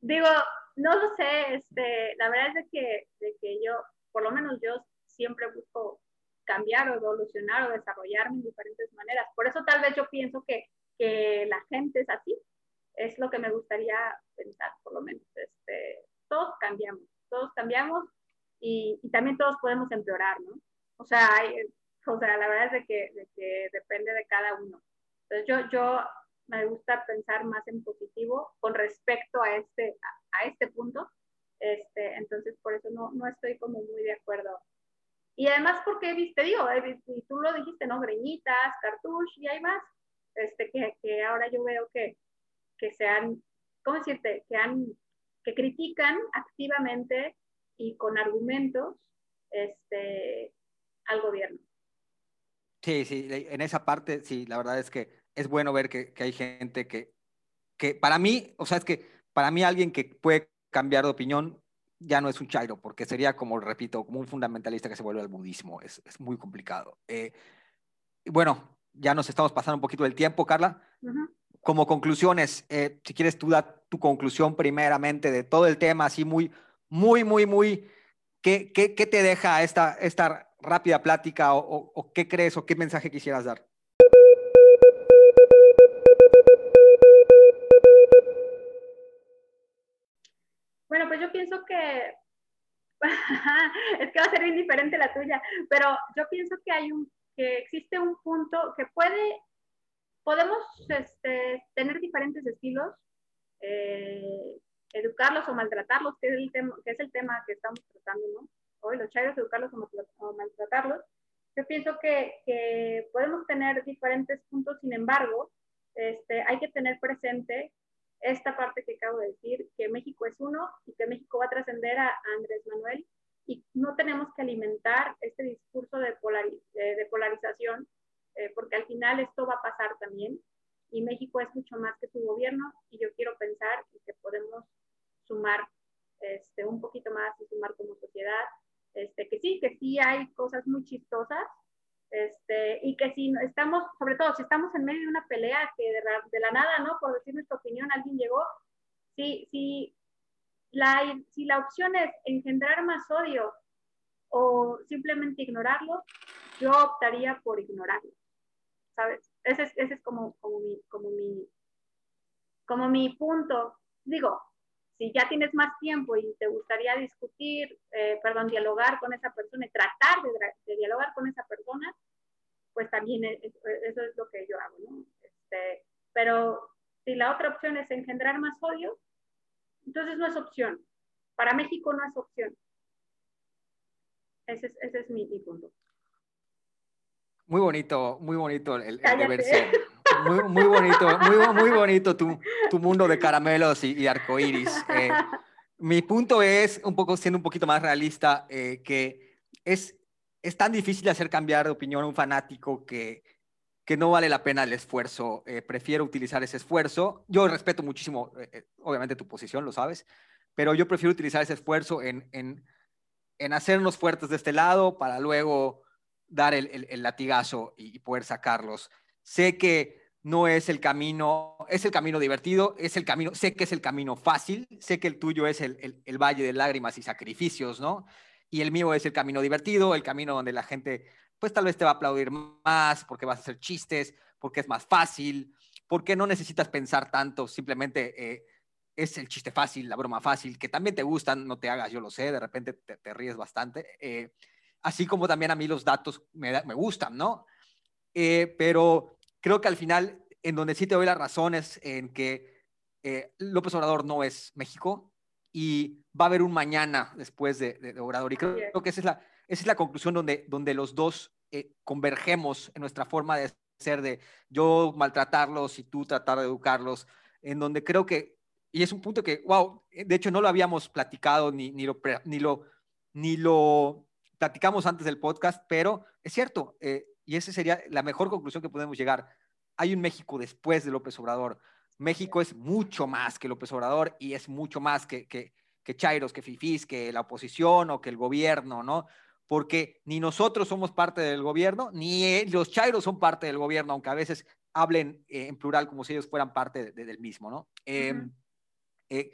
Digo, no lo sé, este, la verdad es de que, de que yo, por lo menos yo siempre busco cambiar o evolucionar o desarrollarme en diferentes maneras. Por eso tal vez yo pienso que, que la gente es así, es lo que me gustaría pensar, por lo menos. Este, todos cambiamos, todos cambiamos y, también todos podemos empeorar, ¿no? O sea, o sea la verdad es de que, de que, depende de cada uno. Entonces yo, yo me gusta pensar más en positivo con respecto a este, a, este punto. Este, entonces por eso no, no estoy como muy de acuerdo. Y además porque, viste, digo, y tú lo dijiste, ¿no? Greñitas, cartush y hay más, este, que, que ahora yo veo que, que se han, ¿cómo decirte? Que han, que critican activamente y con argumentos este, al gobierno. Sí, sí, en esa parte, sí, la verdad es que es bueno ver que, que, hay gente que, que para mí, o sea, es que para mí alguien que puede cambiar de opinión ya no es un chairo, porque sería como, repito, como un fundamentalista que se vuelve al budismo, es, es muy complicado. Eh, bueno, ya nos estamos pasando un poquito del tiempo, Carla. Como conclusiones, eh, si quieres tú da tu conclusión primeramente de todo el tema, así muy, muy, muy, muy, ¿qué, qué, qué te deja esta, esta rápida plática o, o, qué crees o qué mensaje quisieras dar? Bueno, pues yo pienso que es que va a ser indiferente la tuya, pero yo pienso que hay un que existe un punto que puede podemos este, tener diferentes estilos eh, educarlos o maltratarlos, que es el tema que, es el tema que estamos tratando, ¿no? Hoy los chairos, educarlos o maltratarlos. Yo pienso que, que, podemos tener diferentes puntos, sin embargo, este, hay que tener presente esta parte que acabo de decir, que México es uno y que México va a trascender a, Andrés Manuel y no tenemos que alimentar este discurso de, de, polarización, eh, porque al final esto va a pasar también y México es mucho más que su gobierno y yo quiero pensar que podemos sumar este, un poquito más y sumar como sociedad, este, que sí, que sí hay cosas muy chistosas, este, y que si estamos, sobre todo si estamos en medio de una pelea que de la, nada, ¿no? Por decir nuestra opinión, alguien llegó, si, si, la, si la opción es engendrar más odio o simplemente ignorarlo, yo optaría por ignorarlo, ¿sabes? Ese es, ese es como, como, mi, como, mi, como mi punto. Digo, si ya tienes más tiempo y te gustaría discutir, eh, perdón, dialogar con esa persona y tratar de, dialogar con esa persona, pues también eso es lo que yo hago, ¿no? Este, pero si la otra opción es engendrar más odio, entonces no es opción. Para México no es opción. Ese es, ese es mi, punto. Muy bonito, muy bonito el, el deber ser. Muy, muy bonito, muy, muy bonito tu, tu mundo de caramelos y, y arcoíris. Eh, mi punto es, un poco siendo un poquito más realista, eh, que es, es tan difícil hacer cambiar de opinión a un fanático que, que no vale la pena el esfuerzo. Eh, prefiero utilizar ese esfuerzo. Yo respeto muchísimo, obviamente, tu posición, lo sabes, pero yo prefiero utilizar ese esfuerzo en, en, en hacernos fuertes de este lado para luego dar el, el, el latigazo y, y poder sacarlos. Sé que no es el camino, es el camino divertido, es el camino, sé que es el camino fácil, sé que el tuyo es el, el, valle de lágrimas y sacrificios, ¿no? Y el mío es el camino divertido, el camino donde la gente, pues tal vez te va a aplaudir más porque vas a hacer chistes, porque es más fácil, porque no necesitas pensar tanto, simplemente eh, es el chiste fácil, la broma fácil, que también te gustan, no te hagas, yo lo sé, de repente te, ríes bastante. Eh, así como también a mí los datos me, me gustan, ¿no? Eh, pero creo que al final, en donde sí te doy las razones en que eh, López Obrador no es México y va a haber un mañana después de, Obrador. Y creo, que esa es la, esa es la conclusión donde, donde los dos eh, convergemos en nuestra forma de ser, de yo maltratarlos y tú tratar de educarlos, en donde creo que, y es un punto que, wow, de hecho no lo habíamos platicado ni, ni, lo, ni, lo, ni lo platicamos antes del podcast, pero es cierto, eh, y esa sería la mejor conclusión que podemos llegar. Hay un México después de López Obrador. México es mucho más que López Obrador y es mucho más que, que, que Chairos, que Fifís, que la oposición o que el gobierno, ¿no? Porque ni nosotros somos parte del gobierno, ni los Chairos son parte del gobierno, aunque a veces hablen eh, en plural como si ellos fueran parte del mismo, ¿no? Em, eh,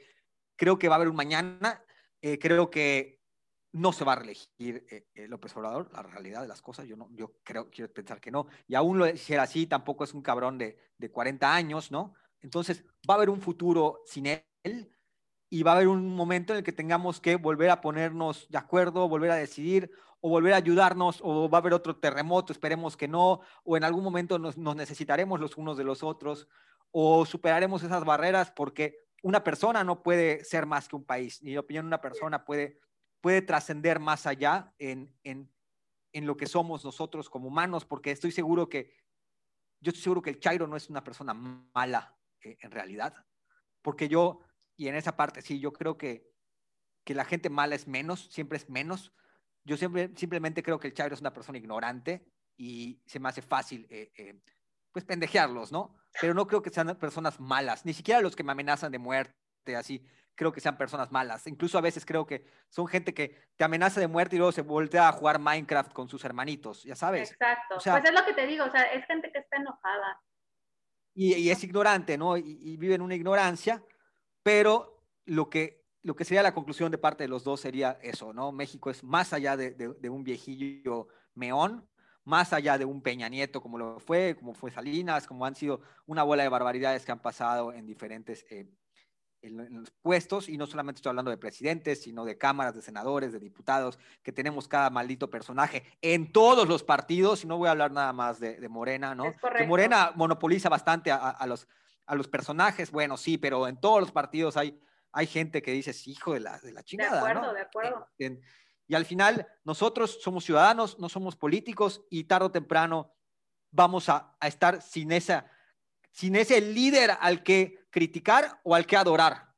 creo que va a haber un mañana, eh, creo que no se va a reelegir López Obrador, la realidad de las cosas, yo, no, yo creo, quiero pensar que no, y aún lo dijera así, tampoco es un cabrón de, de 40 años, ¿no? Entonces, va a haber un futuro sin él y va a haber un momento en el que tengamos que volver a ponernos de acuerdo, volver a decidir o volver a ayudarnos o va a haber otro terremoto, esperemos que no, o en algún momento nos, necesitaremos los unos de los otros o superaremos esas barreras porque una persona no puede ser más que un país. Mi opinión, una persona puede, puede trascender más allá en, en, en lo que somos nosotros como humanos, porque estoy seguro que, yo estoy seguro que el Chairo no es una persona mala, eh, en realidad. Porque yo, y en esa parte, sí, yo creo que, que la gente mala es menos, siempre es menos. Yo siempre, simplemente creo que el Chairo es una persona ignorante y se me hace fácil, eh, eh, pues, pendejearlos, ¿no? Pero no creo que sean personas malas, ni siquiera los que me amenazan de muerte, así, creo que sean personas malas. Incluso a veces creo que son gente que te amenaza de muerte y luego se voltea a jugar Minecraft con sus hermanitos, ya sabes. Exacto. pues es lo que te digo, o sea, es gente que está enojada y, es ignorante, ¿no? Y, vive en una ignorancia, pero lo que, lo que sería la conclusión de parte de los dos sería eso, ¿no? México es más allá de, un viejillo meón, más allá de un Peña Nieto como lo fue, como fue Salinas, como han sido una bola de barbaridades que han pasado en diferentes eh, en, los puestos, y no solamente estoy hablando de presidentes, sino de cámaras, de senadores, de diputados, que tenemos cada maldito personaje en todos los partidos, y no voy a hablar nada más de, Morena, ¿no? Que Morena monopoliza bastante a, los, a los personajes, bueno, sí, pero en todos los partidos hay, hay gente que dice, hijo de la, de la chingada. De acuerdo, de acuerdo. y al final, nosotros somos ciudadanos, no somos políticos, y tarde o temprano vamos a, a estar sin esa sin ese líder al que criticar o al que adorar.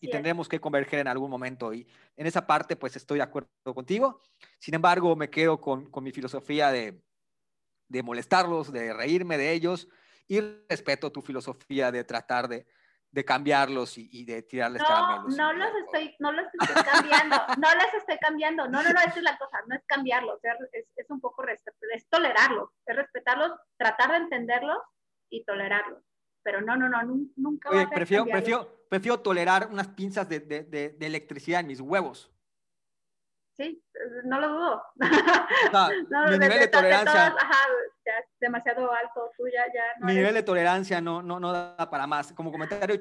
y tendremos que converger en algún momento. Y en esa parte, pues estoy de acuerdo contigo. Sin embargo, me quedo con, con mi filosofía de, de molestarlos, de reírme de ellos y respeto tu filosofía de tratar de, de cambiarlos y, de tirarles no, caramelos. No los, estoy, no los estoy cambiando, no les estoy cambiando, no, no, no, esa es la cosa, no es cambiarlos, es, es un poco, es tolerarlos, es respetarlos, tratar de entenderlos y tolerarlo. Pero no, no, no, nunca Oye, prefiero, prefiero, prefiero tolerar unas pinzas de, de, de, electricidad en mis huevos. Sí, no lo dudo. no, mi nivel de, tolerancia. ajá, ya es demasiado alto, tú ya. No mi nivel de tolerancia no, no, no da para más. Como comentario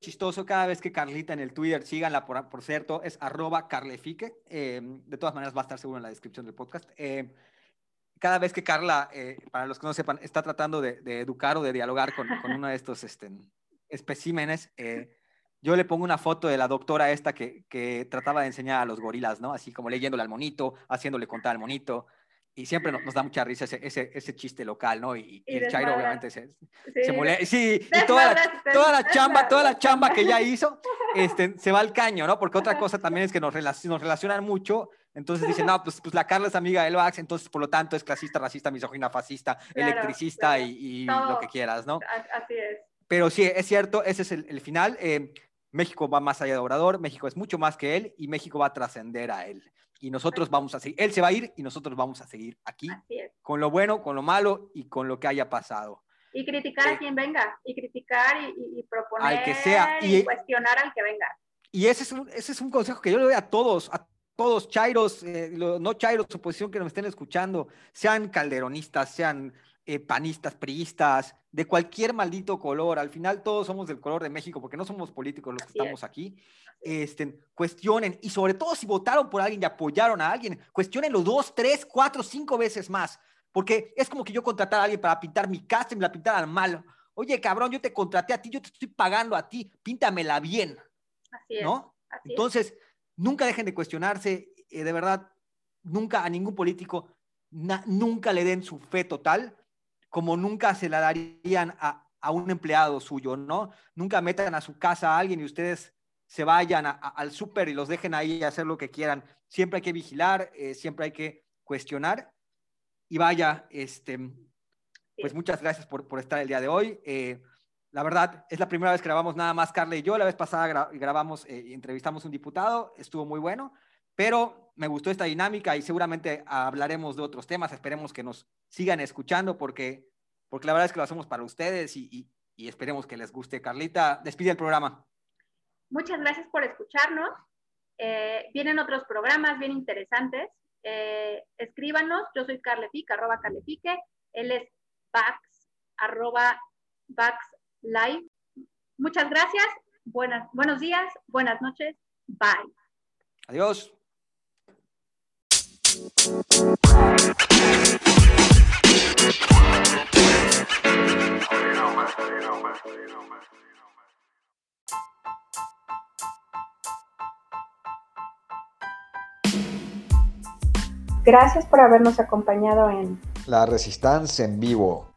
chistoso, cada vez que Carlita en el Twitter, síganla por, por cierto, es arroba carlefique. Eh, de todas maneras va a estar seguro en la descripción del podcast. Eh, cada vez que Carla, eh, para los que no sepan, está tratando de, educar o de dialogar con, uno de estos este, especímenes, eh, yo le pongo una foto de la doctora esta que, que, trataba de enseñar a los gorilas, ¿no? Así como leyéndole al monito, haciéndole contar al monito. Y siempre nos, da mucha risa ese, ese, ese, chiste local, ¿no? Y, el Chairo obviamente se, se molesta. Sí, y toda la, toda la chamba, toda la chamba que ya hizo, este, se va al caño, ¿no? Porque otra cosa también es que nos, nos relacionan mucho entonces dicen, no, pues, pues la Carla es amiga de Vax, entonces por lo tanto es clasista, racista, misógina, fascista, electricista Y, lo que quieras, ¿no? Así es. Pero sí, es cierto, ese es el, final. Eh, México va más allá de Obrador, México es mucho más que él y México va a trascender a él. Y nosotros vamos a seguir, él se va a ir y nosotros vamos a seguir aquí, con lo bueno, con lo malo y con lo que haya pasado. Y criticar a eh, quien venga, y criticar y, proponer al que sea. Y, cuestionar al que venga. Y ese es un, ese es un consejo que yo le doy a todos, a todos, chairos, eh, no chairos, oposición que nos estén escuchando, sean calderonistas, sean eh, panistas, priistas, de cualquier maldito color. Al final todos somos del color de México, porque no somos políticos los que estamos aquí. Este, cuestionen, y sobre todo si votaron por alguien y apoyaron a alguien, cuestionenlo dos, tres, cuatro, cinco veces más. Porque es como que yo contratara a alguien para pintar mi casa y me la pintara mal. Oye, cabrón, yo te contraté a ti, yo te estoy pagando a ti, píntamela bien. Así es. ¿No? Entonces, nunca dejen de cuestionarse, eh, de verdad, nunca a ningún político, nunca le den su fe total, como nunca se la darían a, un empleado suyo, ¿no? Nunca metan a su casa a alguien y ustedes se vayan al súper y los dejen ahí hacer lo que quieran. Siempre hay que vigilar, eh, siempre hay que cuestionar. Y vaya, este, pues muchas gracias por, por estar el día de hoy. Eh, la verdad, es la primera vez que grabamos nada más Carla y yo. La vez pasada grabamos eh, entrevistamos un diputado, estuvo muy bueno, pero me gustó esta dinámica y seguramente hablaremos de otros temas. Esperemos que nos sigan escuchando porque, porque la verdad es que lo hacemos para ustedes y, y, esperemos que les guste. Carlita, despide el programa. Muchas gracias por escucharnos. Eh, vienen otros programas bien interesantes. Eh, escríbanos, yo soy Carlefique, arroba Carlefique, él es Bax, arroba Bax Live. Muchas gracias, buenas, buenos días, buenas noches, bye. Adiós. Gracias por habernos acompañado en La Resistencia en vivo